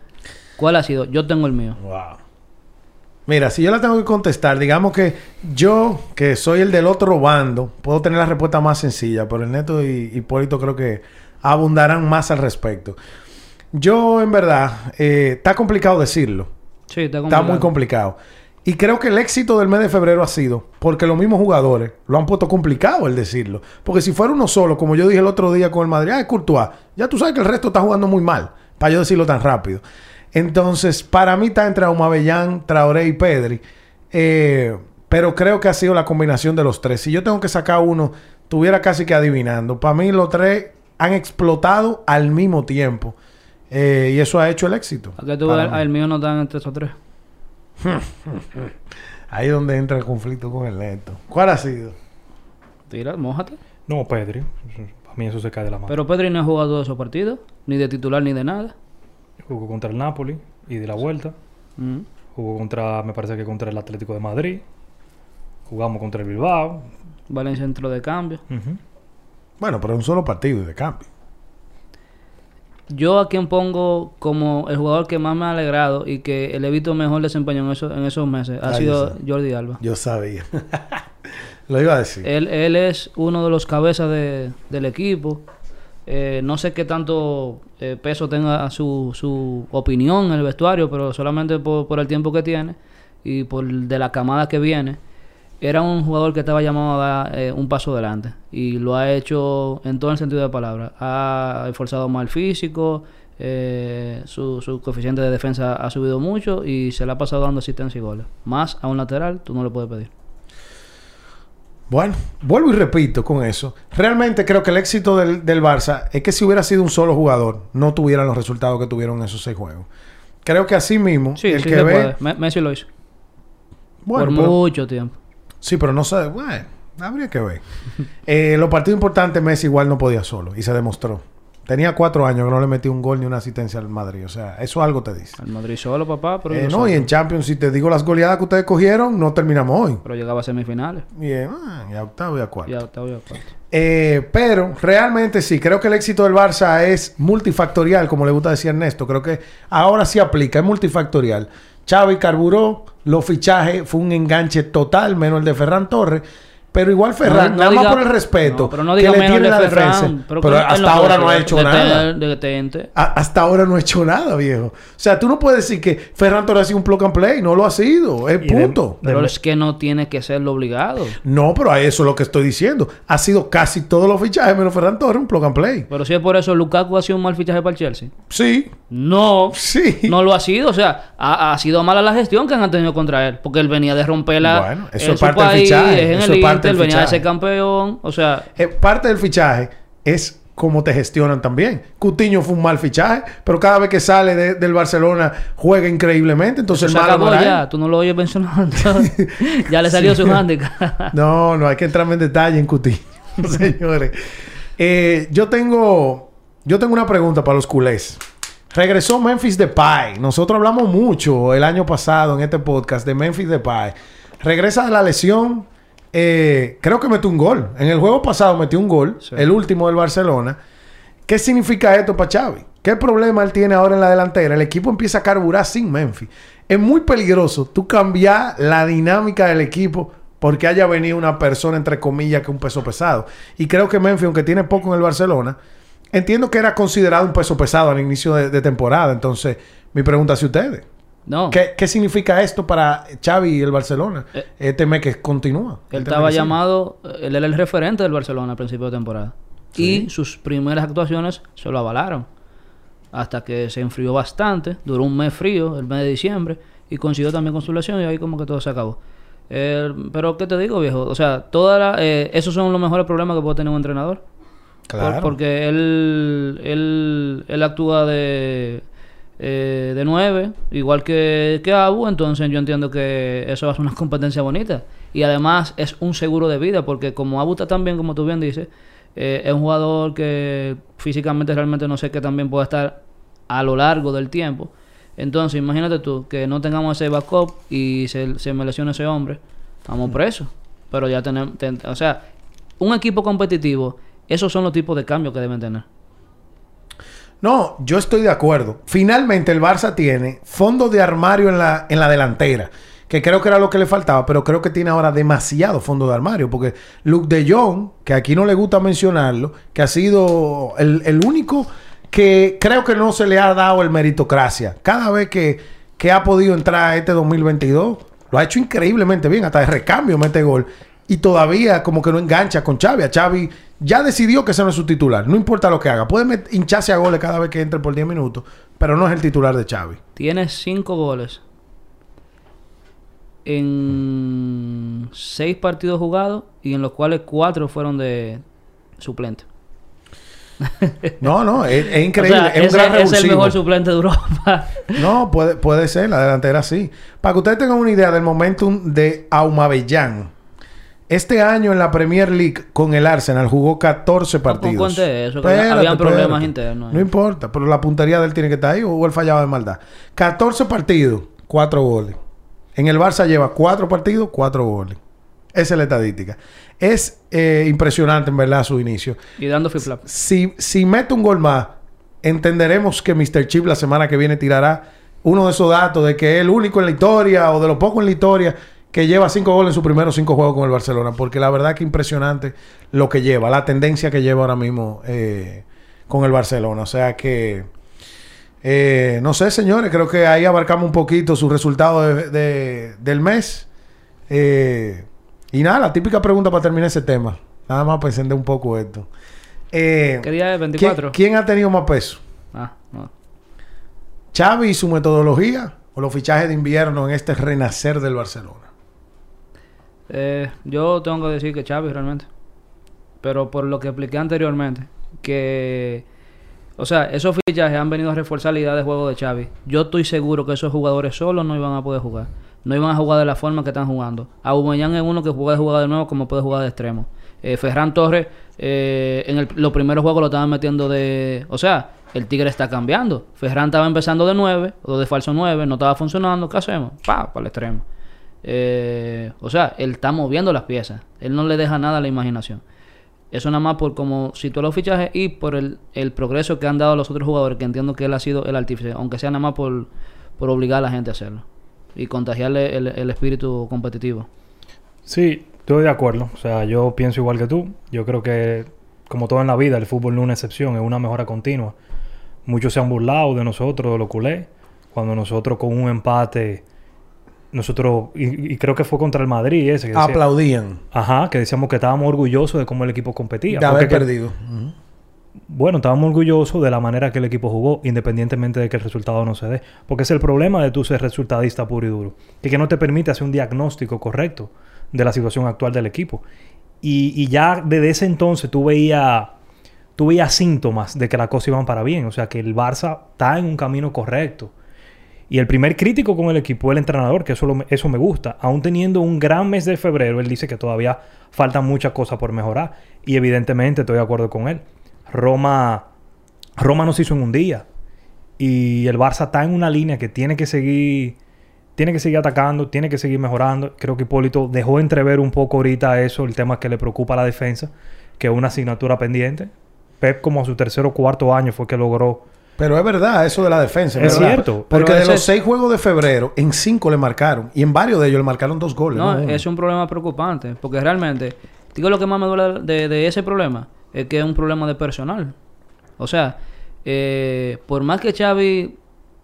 ¿Cuál ha sido? Yo tengo el mío. Wow. Mira, si yo la tengo que contestar, digamos que yo, que soy el del otro bando, puedo tener la respuesta más sencilla, pero el Neto y Hipólito creo que abundarán más al respecto. Yo, en verdad, eh, está complicado decirlo. Sí, está, Está muy complicado. complicado. Y creo que el éxito del mes de febrero ha sido porque los mismos jugadores lo han puesto complicado el decirlo. Porque si fuera uno solo, como yo dije el otro día con el Madrid, ah, es Courtois, ya tú sabes que el resto está jugando muy mal, para yo decirlo tan rápido. Entonces, para mí está entre Aumabellán, Traoré y Pedri. Eh, pero creo que ha sido la combinación de los tres. Si yo tengo que sacar uno, tuviera casi que adivinando. Para mí los tres han explotado al mismo tiempo. Eh, y eso ha hecho el éxito. ¿A qué tú. El mío no están entre esos tres. Ahí es donde entra el conflicto con el neto. ¿Cuál ha sido? Tira, mójate. No, Pedri. Para mí eso se cae de la mano. Pero Pedri no ha jugado todos esos partidos, ni de titular ni de nada. Jugó contra el Napoli y de la vuelta. Mm. Jugó contra, me parece que contra el Atlético de Madrid. Jugamos contra el Bilbao. Valencia entró de cambio. Bueno, pero un solo partido y de cambio. Yo a quien pongo como el jugador que más me ha alegrado y que le he visto mejor desempeño en, eso- en esos meses ha Ah, sido. Jordi Alba. Yo sabía. Lo iba a decir. Él, él es uno de los cabezas de- del equipo. Eh, no sé qué tanto eh, peso tenga su, su opinión en el vestuario, pero solamente por, por el tiempo que tiene y por de la camada que viene, era un jugador que estaba llamado a dar eh, un paso adelante y lo ha hecho en todo el sentido de la palabra. Ha esforzado más el físico, eh, su, su coeficiente de defensa ha subido mucho y se le ha pasado dando asistencia y goles. Más a un lateral, tú no le puedes pedir. Bueno, vuelvo y repito con eso. Realmente creo que el éxito del, del Barça es que si hubiera sido un solo jugador, no tuvieran los resultados que tuvieron en esos seis juegos. Creo que así mismo, Sí, el sí que se ve. puede. Messi lo hizo. Bueno, por pero- mucho tiempo. Sí, pero no sabe. Bueno, habría que ver. Eh, los partidos importantes, Messi igual no podía solo y se demostró. Tenía cuatro años que no le metí un gol ni una asistencia al Madrid. O sea, eso algo te dice. Al Madrid solo, papá, pero, Eh, no, y en Champions, si te digo las goleadas que ustedes cogieron, no terminamos hoy. pero llegaba a semifinales. Bien, ah, y a octavo y a cuarto. Ya estaba ya cuarto. Eh, pero realmente sí, creo que el éxito del Barça es multifactorial, como le gusta decir Ernesto. Creo que ahora sí aplica, es multifactorial. Xavi carburó, los fichajes fue un enganche total, menos el de Ferran Torres. Pero igual Ferran, No- no nada diga- más por el respeto No, pero no que diga le menos tiene de la Ferran, defensa. pero que hasta ahora no ha hecho de- nada. de- detente. A- hasta ahora no ha hecho nada, viejo. O sea, tú no puedes decir que Ferran Torres ha sido un plug and play. No lo ha sido. Es Y de- punto. Pero es que no tiene que serlo obligado. No, pero a eso es lo que estoy diciendo. Ha sido casi todos los fichajes menos Ferran Torres un plug and play. Pero si es por eso, Lukaku ha sido un mal fichaje para el Chelsea. Sí, No, sí. no lo ha sido. O sea, ha, ha sido mala la gestión que han tenido contra él. Porque él venía de romperla Bueno, eso es parte del fichaje, en eso es parte Del venía de fichaje. ser campeón. O sea, Eh, parte del fichaje es cómo te gestionan también. Cutiño fue un mal fichaje, pero cada vez que sale de- del Barcelona juega increíblemente. Entonces se el malo ya. Tú no lo oyes mencionando. ya le salió su handicap. No, no hay que entrarme en detalle en Cutiño, señores. Eh, yo tengo, yo tengo una pregunta para los culés. Regresó Memphis Depay. Nosotros hablamos mucho el año pasado en este podcast de Memphis Depay. Regresa de la lesión. Eh, creo que metió un gol. En el juego pasado metió un gol. Sí. El último del Barcelona. ¿Qué significa esto para Xavi? ¿Qué problema él tiene ahora en la delantera? El equipo empieza a carburar sin Memphis. Es muy peligroso tú cambiar la dinámica del equipo porque haya venido una persona, entre comillas, que un peso pesado. Y creo que Memphis, aunque tiene poco en el Barcelona, entiendo que era considerado un peso pesado al inicio de, de temporada. Entonces, mi pregunta hacia ustedes. No. ¿Qué, qué significa esto para Xavi y el Barcelona? Eh, este mes que continúa. Él Este estaba llamado, él era el referente del Barcelona al principio de temporada. Sí. Y sus primeras actuaciones se lo avalaron. Hasta que se enfrió bastante, duró un mes frío, el mes de diciembre, y consiguió también con su lesión y ahí como que todo se acabó. Eh, pero, ¿qué te digo, viejo? O sea, toda la- eh, esos son los mejores problemas que puede tener un entrenador. Por- Claro. porque él, él, él actúa de, eh, de 9, igual que, que Abu, entonces yo entiendo que eso va a ser una competencia bonita. Y además es un seguro de vida, porque como Abu está tan bien, como tú bien dices, eh, es un jugador que físicamente realmente no sé qué también puede estar a lo largo del tiempo. Entonces, imagínate tú que no tengamos ese backup y se, se me lesiona ese hombre, estamos presos. Pero ya tenemos, ten- o sea, un equipo competitivo, esos son los tipos de cambios que deben tener. No, yo estoy de acuerdo. Finalmente el Barça tiene fondo de armario en la, en la delantera. Que creo que era lo que le faltaba, pero creo que tiene ahora demasiado fondo de armario. Porque Luke de Jong, que aquí no le gusta mencionarlo, que ha sido el, el único que creo que no se le ha dado el meritocracia. Cada vez que, que ha podido entrar este 2022, lo ha hecho increíblemente bien. Hasta de recambio mete gol. Y todavía como que no engancha con Xavi. A Xavi ya decidió que ese no es su titular. No importa lo que haga. Puede hincharse a goles cada vez que entre por 10 minutos. Pero no es el titular de Xavi. Tiene cinco goles en seis partidos jugados y en los cuales cuatro fueron de suplente. No, no. Es, es increíble. O sea, es un gran es el mejor suplente de Europa. No, puede, puede ser. La delantera sí. Para que ustedes tengan una idea del momentum de Aumabellán. Este año en la Premier League con el Arsenal jugó 14 partidos. cuente eso, que habían problemas internos. No importa, pero la puntería de él tiene que estar ahí o él fallaba de maldad. 14 partidos, 4 goles. En el Barça lleva cuatro partidos, cuatro goles. Esa es la estadística. Es eh, impresionante, en verdad, su inicio. Y dando flip-flop. Si, si mete un gol más, entenderemos que Mr. Chip la semana que viene tirará uno de esos datos de que es el único en la historia o de los pocos en la historia que lleva cinco goles en sus primeros cinco juegos con el Barcelona. Porque la verdad que impresionante lo que lleva, la tendencia que lleva ahora mismo eh, con el Barcelona. O sea que, eh, no sé, señores, creo que ahí abarcamos un poquito su resultado de- de- del mes. Eh, y nada, la típica pregunta para terminar ese tema. Nada más para encender un poco esto. Eh, ¿Qué día es? ¿quién, 24. quién ha tenido más peso? Ah, no. ¿Xavi y su metodología o los fichajes de invierno en este renacer del Barcelona? Eh, yo tengo que decir que Xavi realmente. Pero por lo que expliqué anteriormente, que... O sea, esos fichajes han venido a reforzar la idea de juego de Xavi. Yo estoy seguro que esos jugadores solos no iban a poder jugar. No iban a jugar de la forma que están jugando. Aubameyang es uno que puede jugar de nuevo como puede jugar de extremo. Eh, Ferran Torres, eh, en el- los primeros juegos lo estaban metiendo de... O sea, el Tigre está cambiando. Ferran estaba empezando de 9 o de falso 9, no estaba funcionando. ¿Qué hacemos? Pa, para el extremo. Eh, o sea, él está moviendo las piezas. Él no le deja nada a la imaginación. Eso nada más por como situó los fichajes y por el, el progreso que han dado los otros jugadores, que entiendo que él ha sido el artífice, aunque sea nada más por, por obligar a la gente a hacerlo. Y contagiarle el, el espíritu competitivo. Sí, estoy de acuerdo. O sea, yo pienso igual que tú. Yo creo que, como todo en la vida, el fútbol no es una excepción, es una mejora continua. Muchos se han burlado de nosotros, de los culés, cuando nosotros con un empate, nosotros, y, y creo que fue contra el Madrid ese, que decía- Aplaudían Ajá, que decíamos que estábamos orgullosos de cómo el equipo competía. de haber que- perdido. Bueno, estábamos orgullosos de la manera que el equipo jugó, independientemente de que el resultado no se dé. Porque es el problema de tú ser resultadista puro y duro. Que, que no te permite hacer un diagnóstico correcto de la situación actual del equipo. Y, y ya desde ese entonces tú veías tú veías síntomas de que las cosas iban para bien. O sea, que el Barça está en un camino correcto. Y el primer crítico con el equipo el entrenador, que eso, lo- eso me gusta. Aún teniendo un gran mes de febrero, él dice que todavía faltan muchas cosas por mejorar. Y evidentemente estoy de acuerdo con él. Roma, Roma no se hizo en un día. Y el Barça está en una línea que tiene que seguir, tiene que seguir atacando, tiene que seguir mejorando. Creo que Hipólito dejó entrever un poco ahorita eso, el tema que le preocupa a la defensa, que es una asignatura pendiente. Pep como a su tercer o cuarto año fue que logró Pero es verdad eso de la defensa. Es ¿verdad? cierto. Porque de los seis juegos de febrero, en cinco le marcaron. Y en varios de ellos le marcaron dos goles. No, es un problema preocupante. Porque realmente, digo lo que más me duele de, de ese problema, es que es un problema de personal. O sea, eh, por más que Xavi,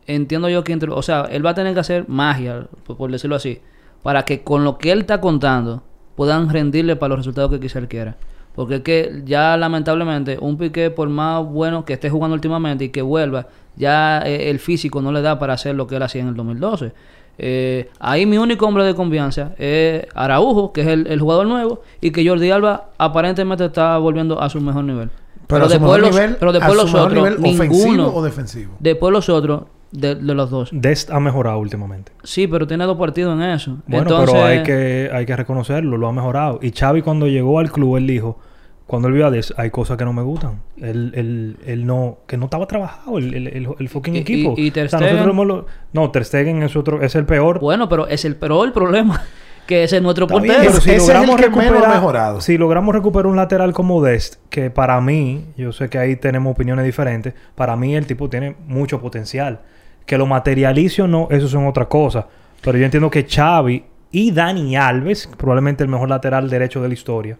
entiendo yo que, entre- o sea, él va a tener que hacer magia, por, por decirlo así, para que con lo que él está contando puedan rendirle para los resultados que quizá él quiera. Porque es que ya lamentablemente un Piqué, por más bueno que esté jugando últimamente y que vuelva, ya eh, el físico no le da para hacer lo que él hacía en el 2012. Eh, ahí mi único hombre de confianza es Araujo, que es el, el jugador nuevo, y que Jordi Alba aparentemente está volviendo a su mejor nivel. pero, mejor los, nivel, pero después los otros, nivel ofensivo ninguno. o defensivo. Después los otros, de, de los dos. Dest ha mejorado últimamente. Sí, pero tiene dos partidos en eso. Bueno, Entonces, pero hay que, hay que reconocerlo, lo ha mejorado. Y Xavi cuando llegó al club, él dijo, cuando él vio a Dest, hay cosas que no me gustan. Él, él, él no, que no estaba trabajado el, el, el, el fucking Y- equipo. y- y Ter O sea, nosotros Stegen- hemos lo- no, Ter Stegen es otro, es el peor. Bueno, pero es el pero el problema, que ese es nuestro Está bien, portero. pero si Ese es el que ha mejorado. si logramos recuperar un lateral como Dest, que para mí, yo sé que ahí tenemos opiniones diferentes, para mí el tipo tiene mucho potencial. Que lo materialice o no, eso son otra cosa. Pero yo entiendo que Xavi y Dani Alves, probablemente el mejor lateral derecho de la historia,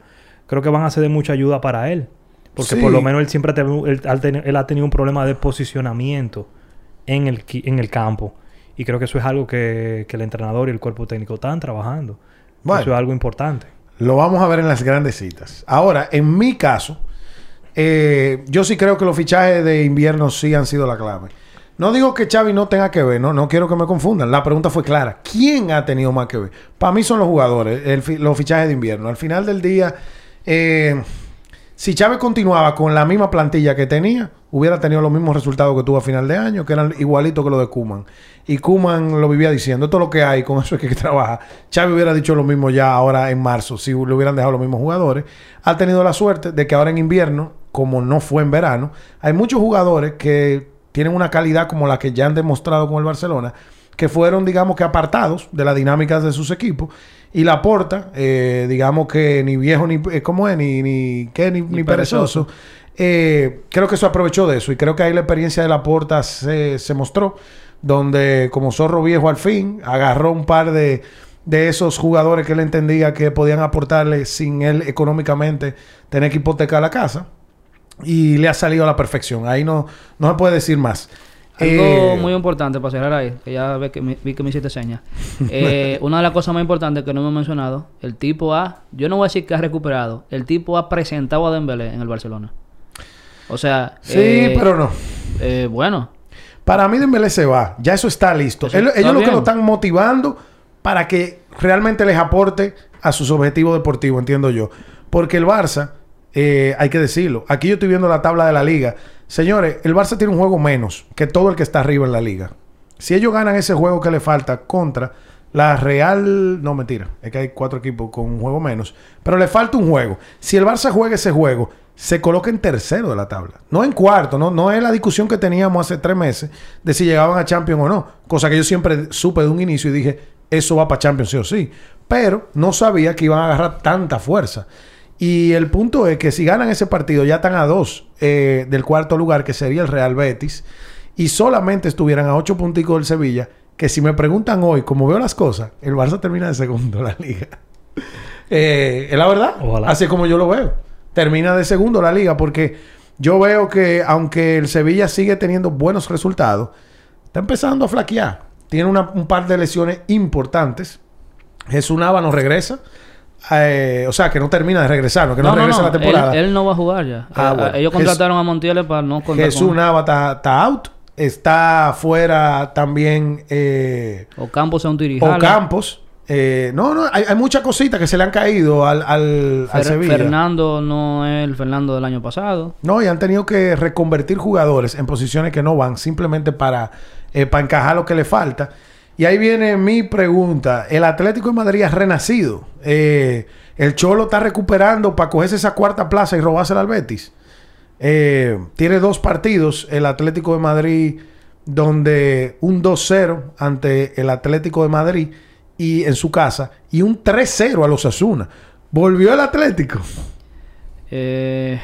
creo que van a ser de mucha ayuda para él. Porque Sí. por lo menos él siempre ha tenido, él, ha teni- él ha tenido un problema de posicionamiento en el, en el campo. Y creo que eso es algo que, que el entrenador y el cuerpo técnico están trabajando. Bueno. Eso es algo importante. Lo vamos a ver en las grandes citas. Ahora, en mi caso, eh, yo sí creo que los fichajes de invierno sí han sido la clave. No digo que Xavi no tenga que ver, no, no quiero que me confundan. La pregunta fue clara. ¿Quién ha tenido más que ver? Para mí son los jugadores, el los fichajes de invierno. Al final del día, eh, si Chávez continuaba con la misma plantilla que tenía, hubiera tenido los mismos resultados que tuvo a final de año, que eran igualitos que los de Kuman. Y Kuman lo vivía diciendo, esto es lo que hay, con eso es que trabaja. Chávez hubiera dicho lo mismo ya ahora en marzo, si le hubieran dejado los mismos jugadores. Ha tenido la suerte de que ahora en invierno, como no fue en verano, hay muchos jugadores que tienen una calidad como la que ya han demostrado con el Barcelona, que fueron, digamos que apartados de las dinámicas de sus equipos. Y la porta, eh, digamos que ni viejo ni, eh, ¿cómo es? Ni, ni, ¿qué? ni, ni perezoso. Eh, creo que eso aprovechó de eso. Y creo que ahí la experiencia de la porta se, se mostró. Donde como zorro viejo al fin, agarró un par de, de esos jugadores que él entendía que podían aportarle sin él económicamente tener que hipotecar la casa. Y le ha salido a la perfección. Ahí no, no se puede decir más. Algo Eh, muy importante para cerrar ahí, que ya ve que me- vi que me hiciste señas. Eh, una de las cosas más importantes que no hemos mencionado, el tipo ha, yo no voy a decir que ha recuperado, el tipo ha presentado a Dembélé en el Barcelona. O sea, Sí, eh, pero no. bueno, Para mí Dembélé se va. Ya eso está listo. Eso Él- está ellos lo que lo están motivando para que realmente les aporte a sus objetivos deportivos, entiendo yo. Porque el Barça, eh, hay que decirlo, aquí yo estoy viendo la tabla de la liga. Señores, el Barça tiene un juego menos que todo el que está arriba en la liga. Si ellos ganan ese juego que le falta contra la Real... No, mentira. Es que hay cuatro equipos con un juego menos. Pero le falta un juego. Si el Barça juega ese juego, se coloca en tercero de la tabla. No en cuarto. No, no es la discusión que teníamos hace tres meses de si llegaban a Champions o no. Cosa que yo siempre supe de un inicio y dije, eso va para Champions sí o sí. Pero no sabía que iban a agarrar tanta fuerza. Y el punto es que si ganan ese partido, ya están a dos eh, del cuarto lugar, que sería el Real Betis, y solamente estuvieran a ocho punticos del Sevilla, que si me preguntan hoy, como veo las cosas, el Barça termina de segundo la liga. Eh, es la verdad. Ojalá. Así como yo lo veo. Termina de segundo la liga, porque yo veo que aunque el Sevilla sigue teniendo buenos resultados, está empezando a flaquear. Tiene una- un par de lesiones importantes. Jesús Nava no regresa. Eh, o sea, que no termina de regresar, no, que no, regresa la temporada. Él, él no va a jugar ya. Ah, Eh, bueno. Ellos contrataron a Montiel para no contar Jesús con Nava está, out. Está fuera también eh, O Campos a un tirijala. Ocampos. Eh, no, no, hay, hay muchas cositas que se le han caído al, al, al Fer- Sevilla. Fernando no es el Fernando del año pasado. No, y han tenido que reconvertir jugadores en posiciones que no van, simplemente para, eh, para encajar lo que le falta. Y ahí viene mi pregunta. El Atlético de Madrid ha renacido. Eh, el Cholo está recuperando para cogerse esa cuarta plaza y robársela al Betis. Eh, tiene dos partidos el Atlético de Madrid donde un 2-0 ante el Atlético de Madrid y en su casa y un 3-0 a los Asuna. Volvió el Atlético. Eh,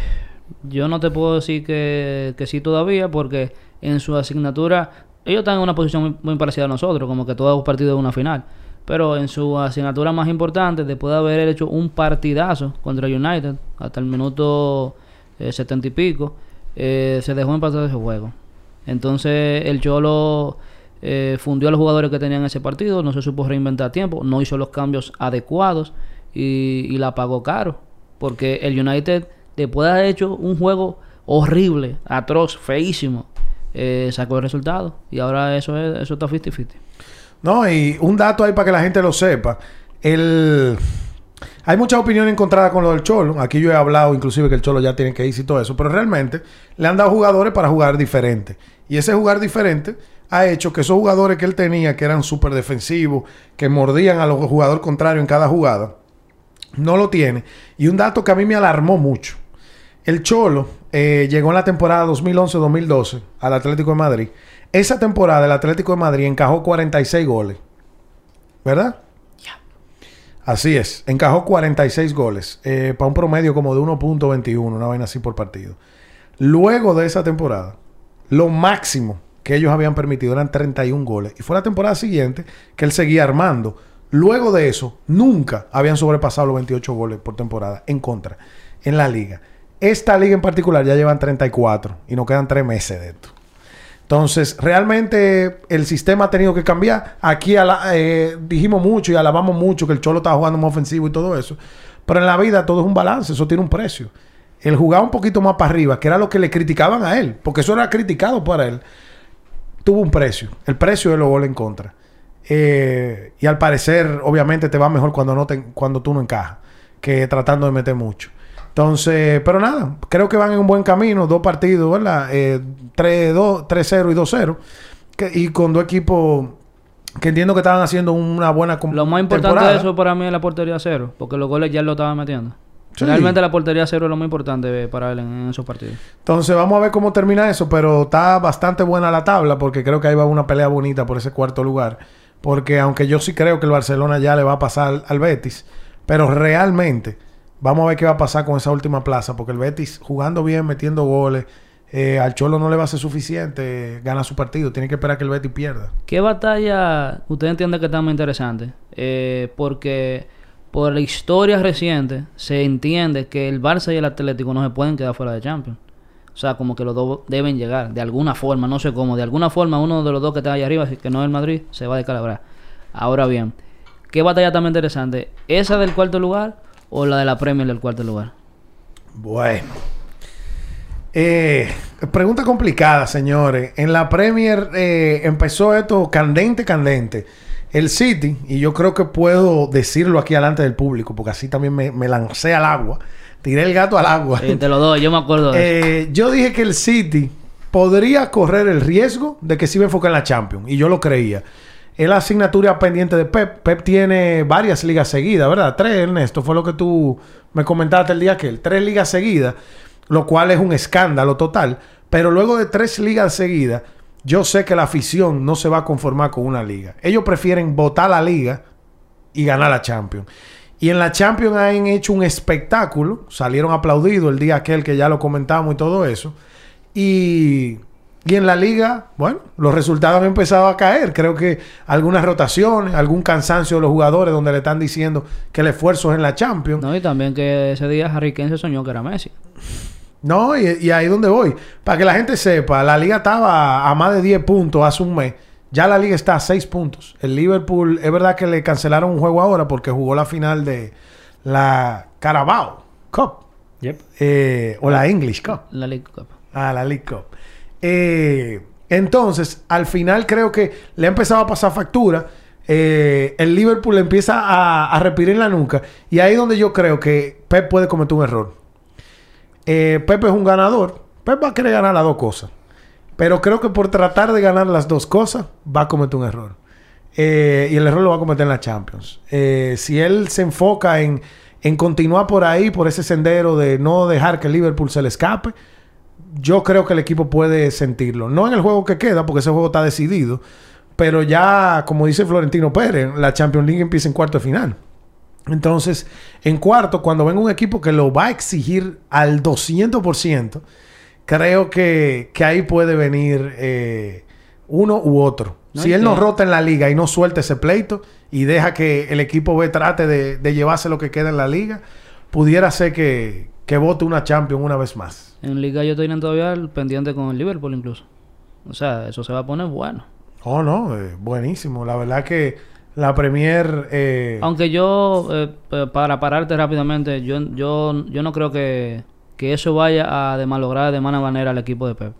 yo no te puedo decir que, que sí todavía porque en su asignatura ellos están en una posición muy, parecida a nosotros, como que todos los partidos de una final. Pero en su asignatura más importante, después de haber hecho un partidazo contra United hasta el minuto eh, setenta y pico, eh, se dejó empatar ese juego. Entonces el Cholo eh, fundió a los jugadores que tenían ese partido, no se supo reinventar tiempo, no hizo los cambios adecuados y, y la pagó caro. Porque el United, después de haber hecho un juego horrible, atroz, feísimo, eh, sacó el resultado. Y ahora eso es, eso está 50-50. No, y un dato ahí para que la gente lo sepa. El... Hay muchas opiniones encontradas con lo del Cholo. Aquí yo he hablado inclusive que el Cholo ya tiene que irse y todo eso. Pero realmente le han dado jugadores para jugar diferente. Y ese jugar diferente ha hecho que esos jugadores que él tenía, que eran súper defensivos, que mordían a los jugadores contrarios en cada jugada, no lo tiene. Y un dato que a mí me alarmó mucho. El Cholo eh, llegó en la temporada 2011-2012 al Atlético de Madrid. Esa temporada el Atlético de Madrid encajó 46 goles. ¿Verdad? Así es. Encajó 46 goles. eh, para un promedio como de 1.21, una vaina así por partido. Luego de esa temporada, lo máximo que ellos habían permitido eran 31 goles. Y fue la temporada siguiente que él seguía armando. Luego de eso, nunca habían sobrepasado los 28 goles por temporada en contra en la liga. Esta liga en particular ya llevan 34 y nos quedan tres meses de esto. Entonces, realmente el sistema ha tenido que cambiar. Aquí eh, dijimos mucho y alabamos mucho que el Cholo estaba jugando más ofensivo y todo eso. Pero en la vida todo es un balance, eso tiene un precio. El jugar un poquito más para arriba, que era lo que le criticaban a él, porque eso era criticado para él, tuvo un precio. El precio de los goles en contra. Eh, y al parecer, obviamente, te va mejor cuando, no te- cuando tú no encajas, que tratando de meter mucho. Entonces, pero nada, creo que van en un buen camino. Dos partidos, ¿verdad? Eh, 3-2, 3-0 y 2-0. Que- Y con dos equipos que entiendo que estaban haciendo una buena Lo más importante temporada. de eso para mí es la portería cero, porque los goles ya lo estaban metiendo. Sí. Realmente la portería cero es lo más importante para él en, en esos partidos. Entonces vamos a ver cómo termina eso, pero está bastante buena la tabla porque creo que ahí va una pelea bonita por ese cuarto lugar. Porque aunque yo sí creo que el Barcelona ya le va a pasar al Betis, pero realmente vamos a ver qué va a pasar con esa última plaza, porque el Betis jugando bien, metiendo goles, eh, al Cholo no le va a ser suficiente gana su partido, tiene que esperar que el Betis pierda. ¿Qué batalla usted entiende que está más interesante? Eh, porque por la historia reciente se entiende que el Barça y el Atlético no se pueden quedar fuera de Champions. O sea, como que los dos deben llegar, de alguna forma, no sé cómo, de alguna forma uno de los dos que está ahí arriba, que no es el Madrid, se va a descalabrar. Ahora bien, ¿qué batalla más interesante? ¿Esa del cuarto lugar o la de la Premier del cuarto lugar? Bueno. Eh, pregunta complicada, señores. En la Premier eh, empezó esto candente, candente. El City, y yo creo que puedo decirlo aquí delante del público, porque así también me, me lancé al agua. Tiré el gato al agua. Sí, te lo doy, yo me acuerdo de eso. Eh, yo dije que el City podría correr el riesgo de que se iba a enfocar en la Champions. Y yo lo creía. Es la asignatura pendiente de Pep. Pep tiene varias ligas seguidas, ¿verdad? Tres, Ernesto. Fue lo que tú me comentaste el día aquel. Tres ligas seguidas, lo cual es un escándalo total. Pero luego de tres ligas seguidas, yo sé que la afición no se va a conformar con una liga. Ellos prefieren votar la liga y ganar la Champions. Y en la Champions han hecho un espectáculo. Salieron aplaudidos el día aquel que ya lo comentamos y todo eso. Y, y en la liga, bueno, los resultados han empezado a caer. Creo que algunas rotaciones, algún cansancio de los jugadores donde le están diciendo que el esfuerzo es en la Champions. No, y también que ese día Harry Kane se soñó que era Messi. No, y, y ahí donde voy. Para que la gente sepa, la liga estaba a más de 10 puntos hace un mes. Ya la liga está a 6 puntos. El Liverpool, es verdad que le cancelaron un juego ahora porque jugó la final de la Carabao Cup. Yep. Eh, o la English Cup. La League Cup. Ah, la League Cup. Eh, entonces, al final creo que le ha empezado a pasar factura. Eh, el Liverpool empieza a, a respirar en la nuca. Y ahí es donde yo creo que Pep puede cometer un error. Eh, Pep es un ganador. Pep va a querer ganar las dos cosas. Pero creo que por tratar de ganar las dos cosas, va a cometer un error. Eh, y el error lo va a cometer en la Champions. Si él se enfoca en, en continuar por ahí, por ese sendero de no dejar que el Liverpool se le escape, yo creo que el equipo puede sentirlo. No en el juego que queda, porque ese juego está decidido. Pero ya, como dice Florentino Pérez, la Champions League empieza en cuarto de final. Entonces, en cuarto, cuando venga un equipo que lo va a exigir al 200%, creo que, que ahí puede venir eh, uno u otro. No, si él no rota en la liga y no suelta ese pleito y deja que el equipo B trate de, de llevarse lo que queda en la liga, pudiera ser que, que vote una Champions una vez más. En Liga yo estoy todavía el pendiente con el Liverpool incluso. O sea, eso se va a poner bueno. Oh, no, eh, buenísimo. La verdad que la Premier... eh, Aunque yo, eh, para pararte rápidamente, yo, yo, yo no creo que, que eso vaya a demalograr de mala manera al equipo de Pep.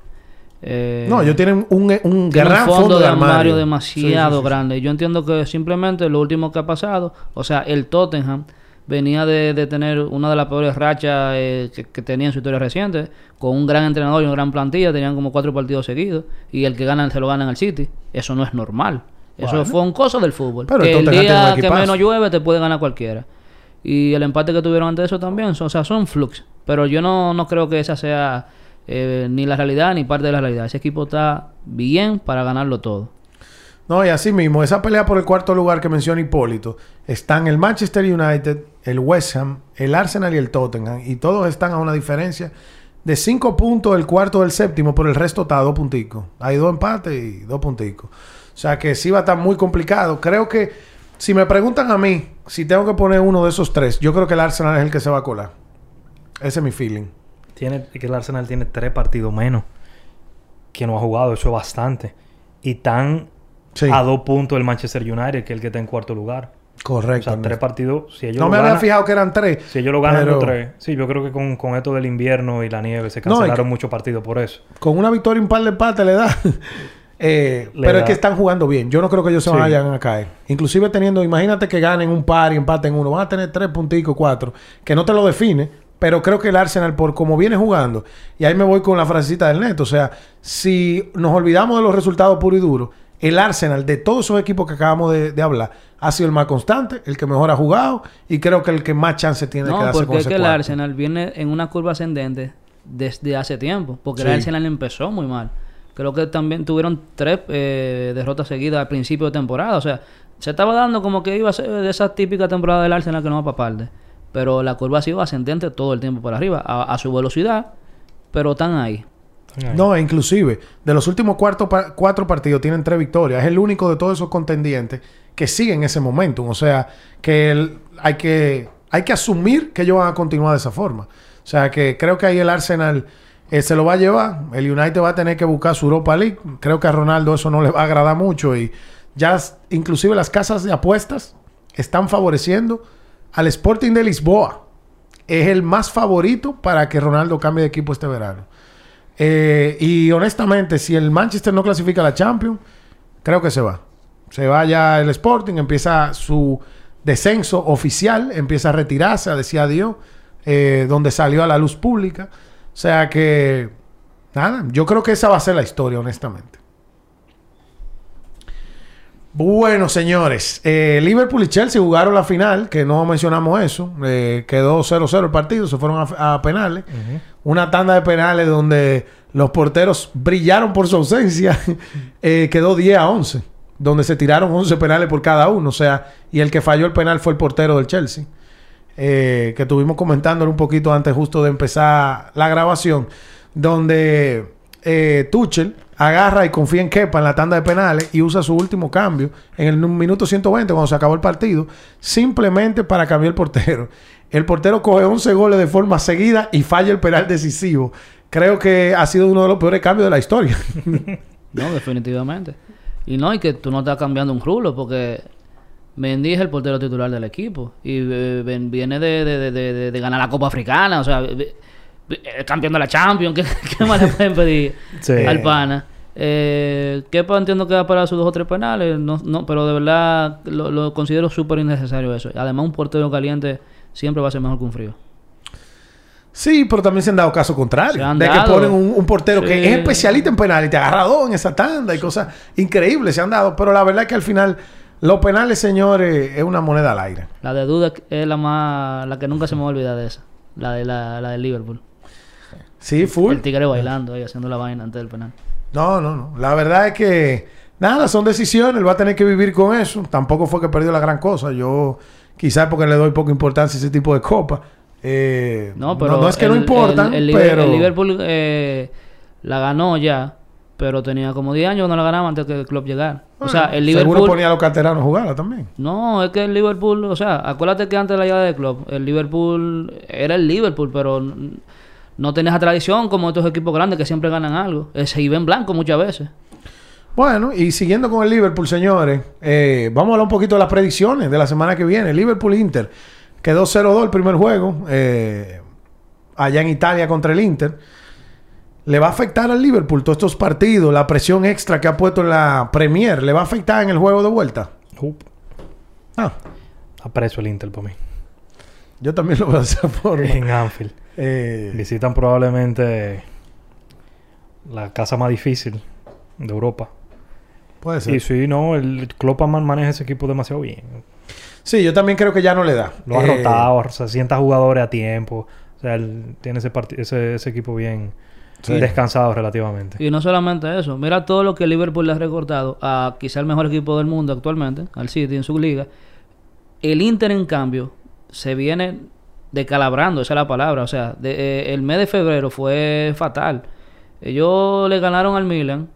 Eh, no, ellos tienen un, un tiene gran fondo, de armario, armario demasiado Sí, sí, sí, sí. grande. Yo entiendo que simplemente lo último que ha pasado, o sea, el Tottenham venía de, de tener una de las peores rachas eh, que, que tenía en su historia reciente, con un gran entrenador y una gran plantilla, tenían como cuatro partidos seguidos, y el que gana se lo gana en el City. Eso no es normal. Eso Bueno. fue un cosa del fútbol. Pero que el día que menos llueve te puede ganar cualquiera. Y el empate que tuvieron antes de eso también, son, o sea, son flux. Pero yo no, no creo que esa sea eh, ni la realidad ni parte de la realidad. Ese equipo está bien para ganarlo todo. No, y así mismo, esa pelea por el cuarto lugar que menciona Hipólito, están el Manchester United, el West Ham, el Arsenal y el Tottenham, y todos están a una diferencia de cinco puntos el cuarto del séptimo, pero el resto está a dos punticos. Hay dos empates y dos punticos. O sea que sí va a estar muy complicado. Creo que, si me preguntan a mí, si tengo que poner uno de esos tres, yo creo que el Arsenal es el que se va a colar. Ese es mi feeling. Tiene, que el Arsenal tiene tres partidos menos que no ha jugado. Eso es bastante. Y tan Sí, a dos puntos el Manchester United, que es el que está en cuarto lugar. O correcto. sea, tres partidos. Si ellos No me había ganan- fijado que eran tres. Si ellos lo ganan pero- tres. Sí, yo creo que con, con esto del invierno y la nieve se No, cancelaron que- muchos partidos por eso. con una victoria y un par de empates le da. Eh, Le pero da. es que están jugando bien. Yo no creo que ellos se Sí. vayan a caer. Inclusive teniendo, imagínate que ganen un par y empaten uno. Van a tener tres punticos, cuatro. Que no te lo define. Pero creo que el Arsenal, por como viene jugando, y ahí me voy con la frasecita del neto. O sea, si nos olvidamos de los resultados puros y duros, el Arsenal de todos esos equipos que acabamos de, de hablar ha sido el más constante, el que mejor ha jugado y creo que el que más chance tiene de No, quedarse con porque es ese que el. Arsenal viene en una curva ascendente desde hace tiempo. Porque Sí. el Arsenal empezó muy mal. Creo que también tuvieron tres eh, derrotas seguidas al principio de temporada. O sea, se estaba dando como que iba a ser de esa típica temporada del Arsenal que no va para parte. Pero la curva ha sido ascendente todo el tiempo para arriba, a, a su velocidad, pero están ahí. No, inclusive, de los últimos cuarto cuatro partidos tienen tres victorias. Es el único de todos esos contendientes que siguen ese momentum. O sea, que hay, que, hay que asumir que ellos van a continuar de esa forma. O sea, que creo que ahí el Arsenal eh, se lo va a llevar. El United va a tener que buscar su Europa League. Creo que a Ronaldo eso no le va a agradar mucho. Y ya, inclusive las casas de apuestas están favoreciendo al Sporting de Lisboa. Es el más favorito para que Ronaldo cambie de equipo este verano. Eh, y honestamente, si el Manchester no clasifica a la Champions, creo que se va. Se va ya el Sporting, empieza su descenso oficial, empieza a retirarse, a decir adiós, eh, donde salió a la luz pública. O sea que, nada, yo creo que esa va a ser la historia, honestamente. Bueno, señores, eh, Liverpool y Chelsea jugaron la final, que no mencionamos eso. Eh, quedó 0-0 el partido, se fueron a, a penales. Una tanda de penales donde los porteros brillaron por su ausencia. Eh, quedó 10 a 11, donde se tiraron 11 penales por cada uno. O sea, y el que falló el penal fue el portero del Chelsea. Eh, que estuvimos comentándolo un poquito antes justo de empezar la grabación, donde eh, Tuchel agarra y confía en Kepa en la tanda de penales y usa su último cambio en el minuto 120 cuando se acabó el partido, simplemente para cambiar el portero. El portero coge 11 goles de forma seguida y falla el penal decisivo. Creo que ha sido uno de los peores cambios de la historia. No, definitivamente. Y no, y que tú no estás cambiando un rulo, porque Mendy es el portero titular del equipo. Y eh, viene de, de- de- de- de- de ganar la Copa Africana, o sea, campeón de la Champions. ¿Qué, qué más le pueden pedir Sí. al pana? Eh, Kepa entiendo que va a parar sus dos o tres penales, no, no, pero de verdad lo, lo considero súper innecesario eso. Además, un portero caliente siempre va a ser mejor que un frío. Sí, pero también se han dado casos contrarios. Han de que ponen un, un portero que es especialista en penales y te agarra dos en esa tanda y cosas increíbles se han dado. Pero la verdad es que al final, los penales, señores, es una moneda al aire. La de Duda es la más la que nunca se me va a olvidar de esa. La de la, la de Liverpool. Sí, full. El tigre bailando ahí, haciendo la vaina antes del penal. No, no, no. La verdad es que, nada, son decisiones. Él va a tener que vivir con eso. Tampoco fue que perdió la gran cosa. Yo, quizás porque le doy poca importancia a ese tipo de copas. Eh, No, pero. no es que no el- importan, el, el pero. el Liverpool eh, la ganó ya, pero tenía como 10 años no la ganaba antes que el club llegara. O sea, el Seguro Liverpool. ponía a los canteranos a jugarla también. No, es que el Liverpool, o sea, acuérdate que antes de la llegada del club, el Liverpool era el Liverpool, pero no tenía esa tradición como estos equipos grandes que siempre ganan algo. Se iba en blanco muchas veces. Bueno, y siguiendo con el Liverpool, señores, eh, vamos a hablar un poquito de las predicciones de la semana que viene. Liverpool-Inter. Quedó 0-2 el primer juego. eh, allá en Italia contra el Inter. ¿Le va a afectar al Liverpool todos estos partidos? La presión extra que ha puesto en la Premier. ¿Le va a afectar en el juego de vuelta? Up. Ah, Aprecio el Inter para mí. yo también lo veo de esa forma. En Anfield. Eh, Visitan probablemente la casa más difícil de Europa. Puede ser. Y sí, no, el Klopp man- maneja ese equipo demasiado bien. Sí, yo también creo que ya no le da. Lo ha Eh, rotado, se sienta jugadores a tiempo. O sea, él tiene ese, parti- ese, ese equipo bien Sí. descansado relativamente. Y no solamente eso, mira todo lo que Liverpool le ha recortado a quizá el mejor equipo del mundo actualmente, al City en su liga. El Inter, en cambio, se viene decalabrando, esa es la palabra. O sea, de- eh, el mes de febrero fue fatal. Ellos le ganaron al Milan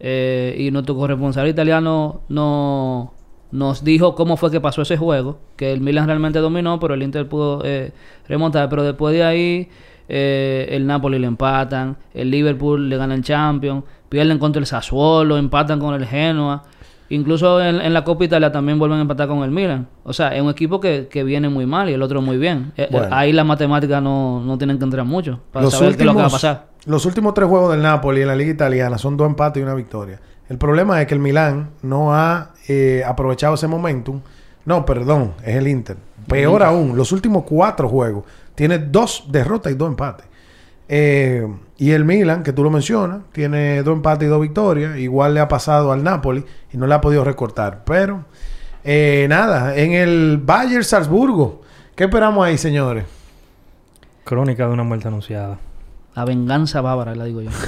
eh, y nuestro corresponsal italiano no, nos dijo cómo fue que pasó ese juego, que el Milan realmente dominó, pero el Inter pudo eh, remontar. Pero después de ahí, eh, el Napoli le empatan, el Liverpool le gana el Champions, pierden contra el Sassuolo, empatan con el Genoa. Incluso en, en la Copa Italia también vuelven a empatar con el Milan. O sea, es un equipo que, que viene muy mal y el otro muy bien. Eh, eh, ahí las matemáticas no, no tienen que entrar mucho para los saber qué es lo que va a pasar. Los últimos tres juegos del Napoli en la liga italiana son dos empates y una victoria. El problema es que el Milán no ha eh, aprovechado ese momentum. No, perdón, es el Inter. Peor aún, los últimos cuatro juegos tiene dos derrotas y dos empates. Eh, y el Milan, que tú lo mencionas, tiene dos empates y dos victorias. Igual le ha pasado al Napoli y no le ha podido recortar. Pero eh, nada, en el Bayern Salzburgo, ¿qué esperamos ahí, señores? Crónica de una muerte anunciada. La venganza bávara, la digo yo.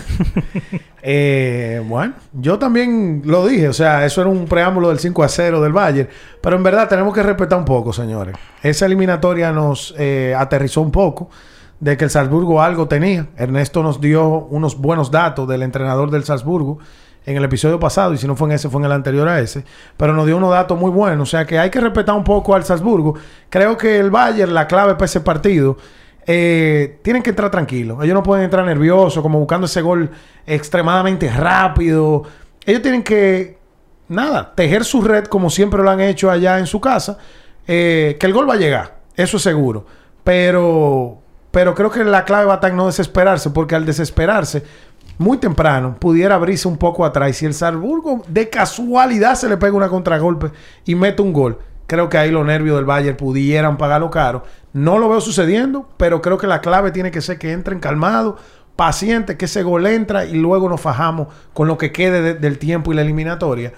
Eh, bueno, yo también lo dije, o sea, eso era un preámbulo del 5 a 0 del Bayern, pero en verdad tenemos que respetar un poco, señores. Esa eliminatoria nos eh, aterrizó un poco de que el Salzburgo algo tenía. Ernesto nos dio unos buenos datos del entrenador del Salzburgo en el episodio pasado, y si no fue en ese, fue en el anterior a ese, pero nos dio unos datos muy buenos, o sea que hay que respetar un poco al Salzburgo. Creo que el Bayern, la clave para ese partido, eh, tienen que entrar tranquilos. Ellos no pueden entrar nerviosos, como buscando ese gol extremadamente rápido. Ellos tienen que, nada, tejer su red como siempre lo han hecho allá en su casa. Eh, que el gol va a llegar, eso es seguro. Pero, pero creo que la clave va a estar en no desesperarse, porque al desesperarse, muy temprano, pudiera abrirse un poco atrás. Y si el Salzburgo de casualidad se le pega una contragolpe y mete un gol, creo que ahí los nervios del Bayern pudieran pagarlo caro. No lo veo sucediendo, pero creo que la clave tiene que ser que entren calmados, pacientes, que ese gol entra y luego nos fajamos con lo que quede de- del tiempo y la eliminatoria.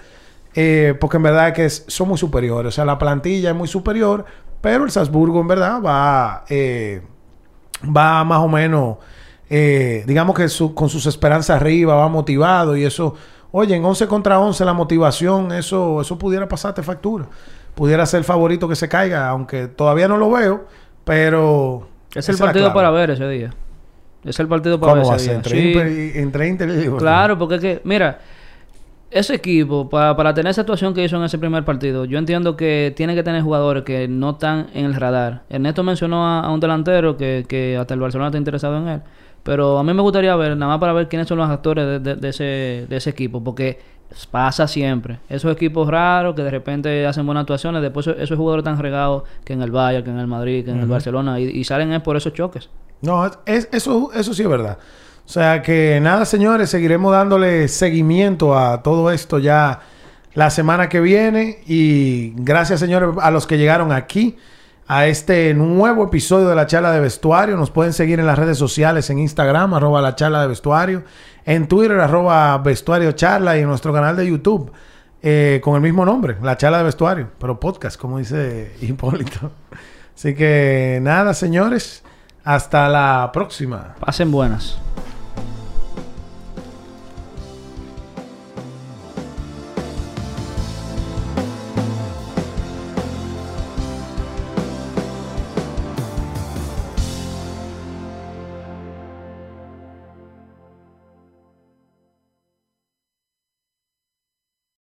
Eh, porque en verdad es que es- son muy superiores. O sea, la plantilla es muy superior, pero el Salzburgo en verdad va, eh, va más o menos, eh, digamos que su- con sus esperanzas arriba, va motivado y eso, oye, en 11 contra 11 la motivación, eso, eso pudiera pasarte factura. Pudiera ser el favorito que se caiga, aunque todavía no lo veo, pero... Es el partido para ver ese día. Es el partido para ver ¿Cómo va a ese día. Entre, Sí. Inter y, entre Inter y Liverpool. Claro, porque es que, mira, ese equipo, para, para tener esa actuación que hizo en ese primer partido, yo entiendo que tiene que tener jugadores que no están en el radar. Ernesto mencionó a, a un delantero que, que hasta el Barcelona está interesado en él. Pero a mí me gustaría ver, nada más para ver quiénes son los actores de, de- de ese, de ese equipo, porque pasa siempre. Esos equipos raros que de repente hacen buenas actuaciones, después esos, esos jugadores están regados que en el Bayern, que en el Madrid, que en el Barcelona, y, y salen es por esos choques. No, es- es- eso, eso sí es verdad. O sea que nada, señores, seguiremos dándole seguimiento a todo esto ya la semana que viene. Y gracias, señores, a los que llegaron aquí a este nuevo episodio de la charla de vestuario. Nos pueden seguir en las redes sociales, en Instagram, arroba la charla de vestuario, en Twitter, arroba vestuario charla, y en nuestro canal de YouTube. eh, con el mismo nombre, la charla de vestuario, pero podcast, como dice Hipólito. Así que nada, señores, hasta la próxima. Pasen buenas.